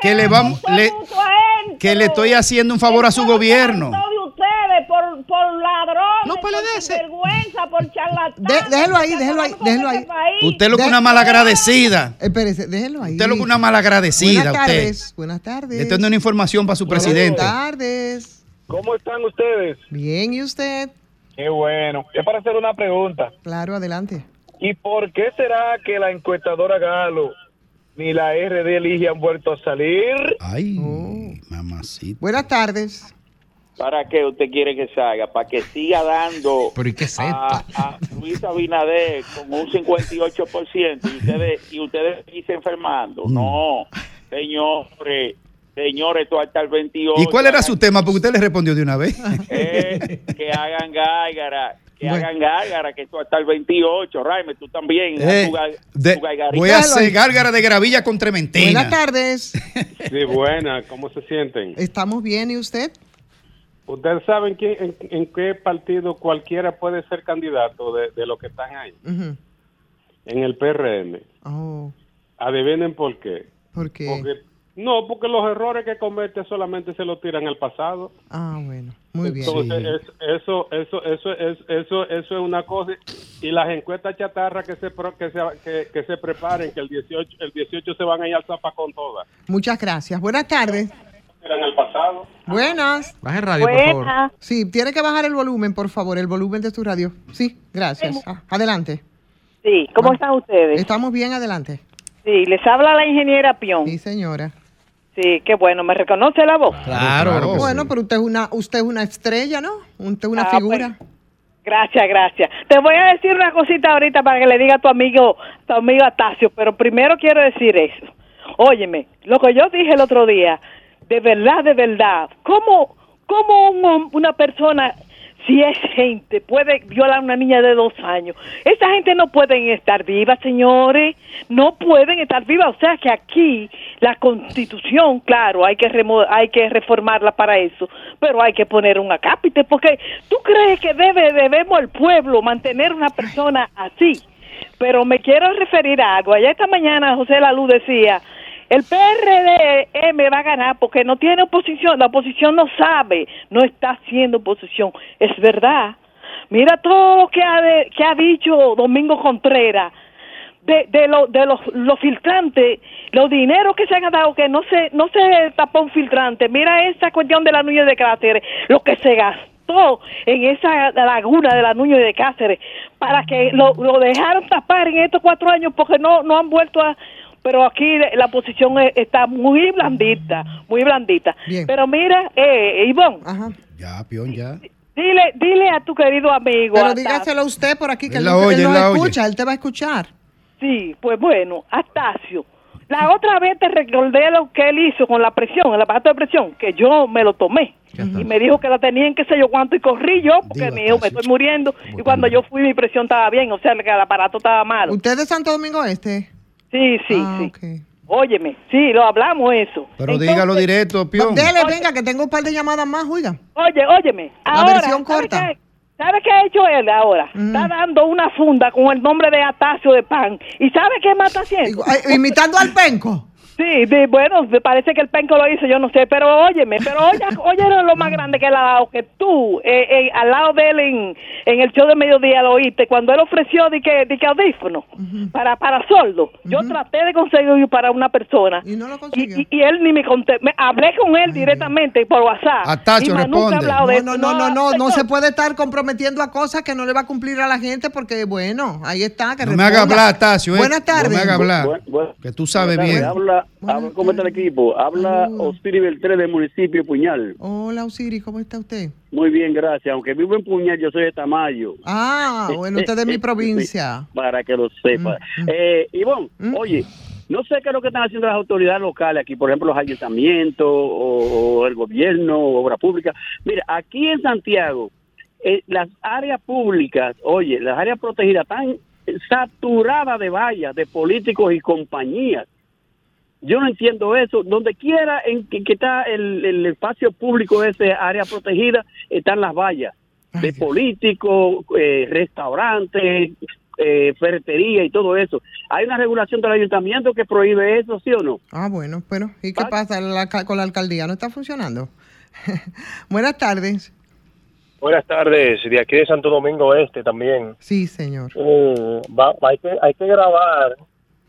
Que le vamos, le- que le estoy haciendo un favor a su gobierno. No, le por dé ese. vergüenza, por charlatanes. De- déjelo ahí, déjelo ahí, déjelo ahí. Usted lo que De- una malagradecida. Espérese, déjelo ahí. Usted lo que una malagradecida. Buenas Usted. Buenas tardes. Le dando una información para su presidente. Buenas tardes. ¿Cómo están ustedes? Bien, ¿y usted? Qué bueno. Es para hacer una pregunta. Claro, adelante. ¿Y por qué será que la encuestadora Galo ni la RD Elige han vuelto a salir? Ay, Oh. mamacita. Buenas tardes. ¿Para qué usted quiere que salga? Para que siga dando Pero ¿y qué es a, a Luis Abinader con un 58% y ustedes, y ustedes dicen enfermando. Mm. No, señores, señores, esto hasta el 28. ¿Y cuál era su tema? Porque usted le respondió de una vez. Eh, que hagan gárgara, que Bueno. hagan gárgara, que esto hasta el 28. Raime, tú también. Eh, tu gar- de- tu voy a hacer gárgara de gravilla con trementina. Buenas tardes. Sí, buena, ¿cómo se sienten? ¿Estamos bien y usted? ¿Ustedes saben quién- en, en qué partido cualquiera puede ser candidato de, de los que están ahí? En el PRM. Oh, Adivinen por qué. ¿Por qué? Porque, no, porque los errores que comete solamente se los tiran al pasado. Ah, bueno. Muy bien. Entonces, es- eso, eso, eso, es, eso, eso es una cosa. Y las encuestas chatarra que se, que se, que, que se preparen, que el 18, el 18 se van a ir al zapacón todas. Muchas gracias. Buenas tardes. Pasado. Buenas. Baje el radio, por favor. Sí, tiene que bajar el volumen, por favor, el volumen de tu radio. Sí, gracias. Ah, adelante. Sí, ¿cómo están ustedes? Estamos bien, adelante. Sí, les habla la ingeniera Pion. Sí, señora. Sí, qué bueno, ¿me reconoce la voz? Claro. bueno, pero usted es una usted es una estrella, ¿no? Usted es una Ah, figura. Gracias, gracias. Te voy a decir una cosita ahorita para que le diga a tu amigo, tu amigo Atacio, pero primero quiero decir eso. Óyeme, lo que yo dije el otro día, de verdad, de verdad, ¿cómo, cómo un una persona, si es gente, puede violar a una niña de dos años? Esa gente no pueden estar viva, señores, no pueden estar viva. O sea que aquí la constitución, claro, hay que, hay que reformarla para eso, pero hay que poner un acápite, porque tú crees que debe, debemos el pueblo mantener una persona así. Pero me quiero referir a algo. Allá esta mañana José Lalu decía, el PRD va a ganar porque no tiene oposición, la oposición no sabe, no está haciendo oposición. Es verdad. Mira todo lo que ha, de- que ha dicho Domingo Contreras de, de, lo- de los, filtrantes, los dineros que se han dado, que no se, no se tapó un filtrante. Mira esa cuestión de la Nuñez de Cáceres, lo que se gastó en esa laguna de la Nuñez de Cáceres, para que lo, lo dejaron tapar en estos cuatro años porque no, no han vuelto a... Pero aquí la posición está muy blandita, muy blandita. Bien. Pero mira, eh, Ivonne, Ya, peón, ya. dile, dile a tu querido amigo. Pero dígaselo a usted por aquí que Él él, oye, él la oye. escucha, él te va a escuchar. Sí, pues bueno, Astacio. La otra vez te recordé lo que él hizo con la presión, el aparato de presión, que yo me lo tomé. Y me dijo que la tenía en qué sé yo cuánto y corrí yo porque me dijo, me estoy muriendo. Y cuando yo fui mi presión estaba bien, o sea, que el aparato estaba malo. ¿Usted es de Santo Domingo Este? Sí, sí, Ah, sí. ok. Óyeme, sí, lo hablamos eso. Pero Entonces, dígalo directo, peón. Dele, venga, que tengo un par de llamadas más, oiga. Oye, óyeme. La ahora, versión ¿sabe corta. qué? ¿Sabe qué ha hecho él ahora? Está dando una funda con el nombre de Atacio de Pan. ¿Y sabe qué más está haciendo? Imitando al penco. Sí, de- bueno, me parece que el penco lo hizo, yo no sé, pero óyeme, pero oye, (laughs) oye lo más grande que él ha dado, que tú, eh, eh, al lado de él en, en el show de mediodía lo oíste, cuando él ofreció de que, de que audífono para, para sordo, yo traté de conseguir para una persona y, y- y él ni me conté, me, hablé con él directamente por WhatsApp. Atacho, y más nunca ha hablado de No, eso. no, no, no, no, no se puede estar comprometiendo a cosas que no le va a cumplir a la gente porque, bueno, ahí está. Que No me haga hablar, Tacio. eh. Buenas tardes. No me haga hablar. Bu- bu- Que tú sabes bien. Habla, habla, ¿Cómo está el equipo? Habla Osiris Beltré del municipio Puñal. Hola, Osiris, ¿cómo está usted? Muy bien, gracias. Aunque vivo en Puñal, yo soy de Tamayo. Ah, bueno, usted es de mi provincia. Para que lo sepa. Eh, Ivonne, oye, no sé qué es lo que están haciendo las autoridades locales aquí, por ejemplo, los ayuntamientos o, o el gobierno, o obra pública. Mira, aquí en Santiago, eh, las áreas públicas, oye, las áreas protegidas están saturadas de vallas, de políticos y compañías. Yo no entiendo eso. Donde quiera en que, que está el, el espacio público de esa área protegida, están las vallas de políticos, eh, restaurantes, eh, ferretería y todo eso. Hay una regulación del ayuntamiento que prohíbe eso, ¿sí o no? Ah, bueno, pero ¿y qué pasa La alca- con la alcaldía? ¿No está funcionando? (laughs) Buenas tardes. Buenas tardes, de aquí de Santo Domingo Este también. Sí, señor. Eh, va- hay, que, hay que grabar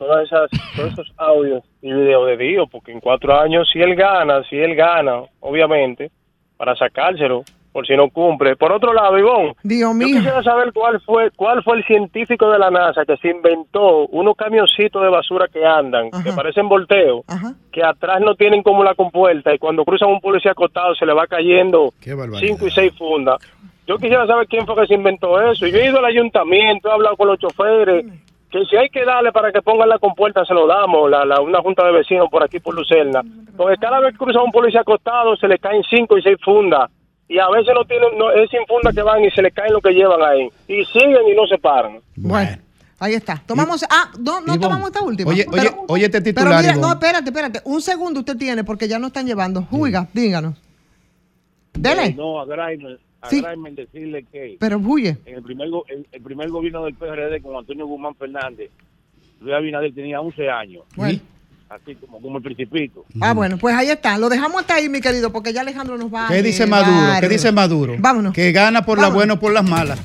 todas esas, todos esos audios y videos de Dios, porque en cuatro años, si él gana, si él gana, obviamente, para sacárselo, por si no cumple. Por otro lado, Ivonne, Dios yo mío. quisiera saber cuál fue cuál fue el científico de la NASA que se inventó unos camioncitos de basura que andan, que parecen volteo, que atrás no tienen como la compuerta y cuando cruzan un policía acostado se le va cayendo cinco y seis fundas. Yo quisiera saber quién fue que se inventó eso. Yo he ido al ayuntamiento, he hablado con los choferes, que si hay que darle para que pongan la compuerta, se lo damos, la, la- una junta de vecinos por aquí, por Lucerna. Porque cada vez que cruza un policía acostado, se le caen cinco y seis fundas. Y a veces no tienen, no, es sin funda que van y se le caen lo que llevan ahí. Y siguen y no se paran. Bueno, ahí está. Tomamos. Ah, no, no tomamos esta última. oye, Pero- oye, oye este Pero titular, mira, no, espérate, espérate. Un segundo usted tiene porque ya no están llevando. Juiga, díganos. Dele. Eh, no, a a Sí. Graimer decirle que Pero huye. en el primer, go- el, el primer gobierno del PRD con Antonio Guzmán Fernández, Luis Abinader tenía 11 años. Bueno. Así como, como el principito. Ah, bueno, pues ahí está. Lo dejamos hasta ahí, mi querido, porque ya Alejandro nos va a ¿Qué dice llevar. Maduro? ¿Qué dice Maduro? Vámonos. Que gana por la Vámonos. buena o por las malas.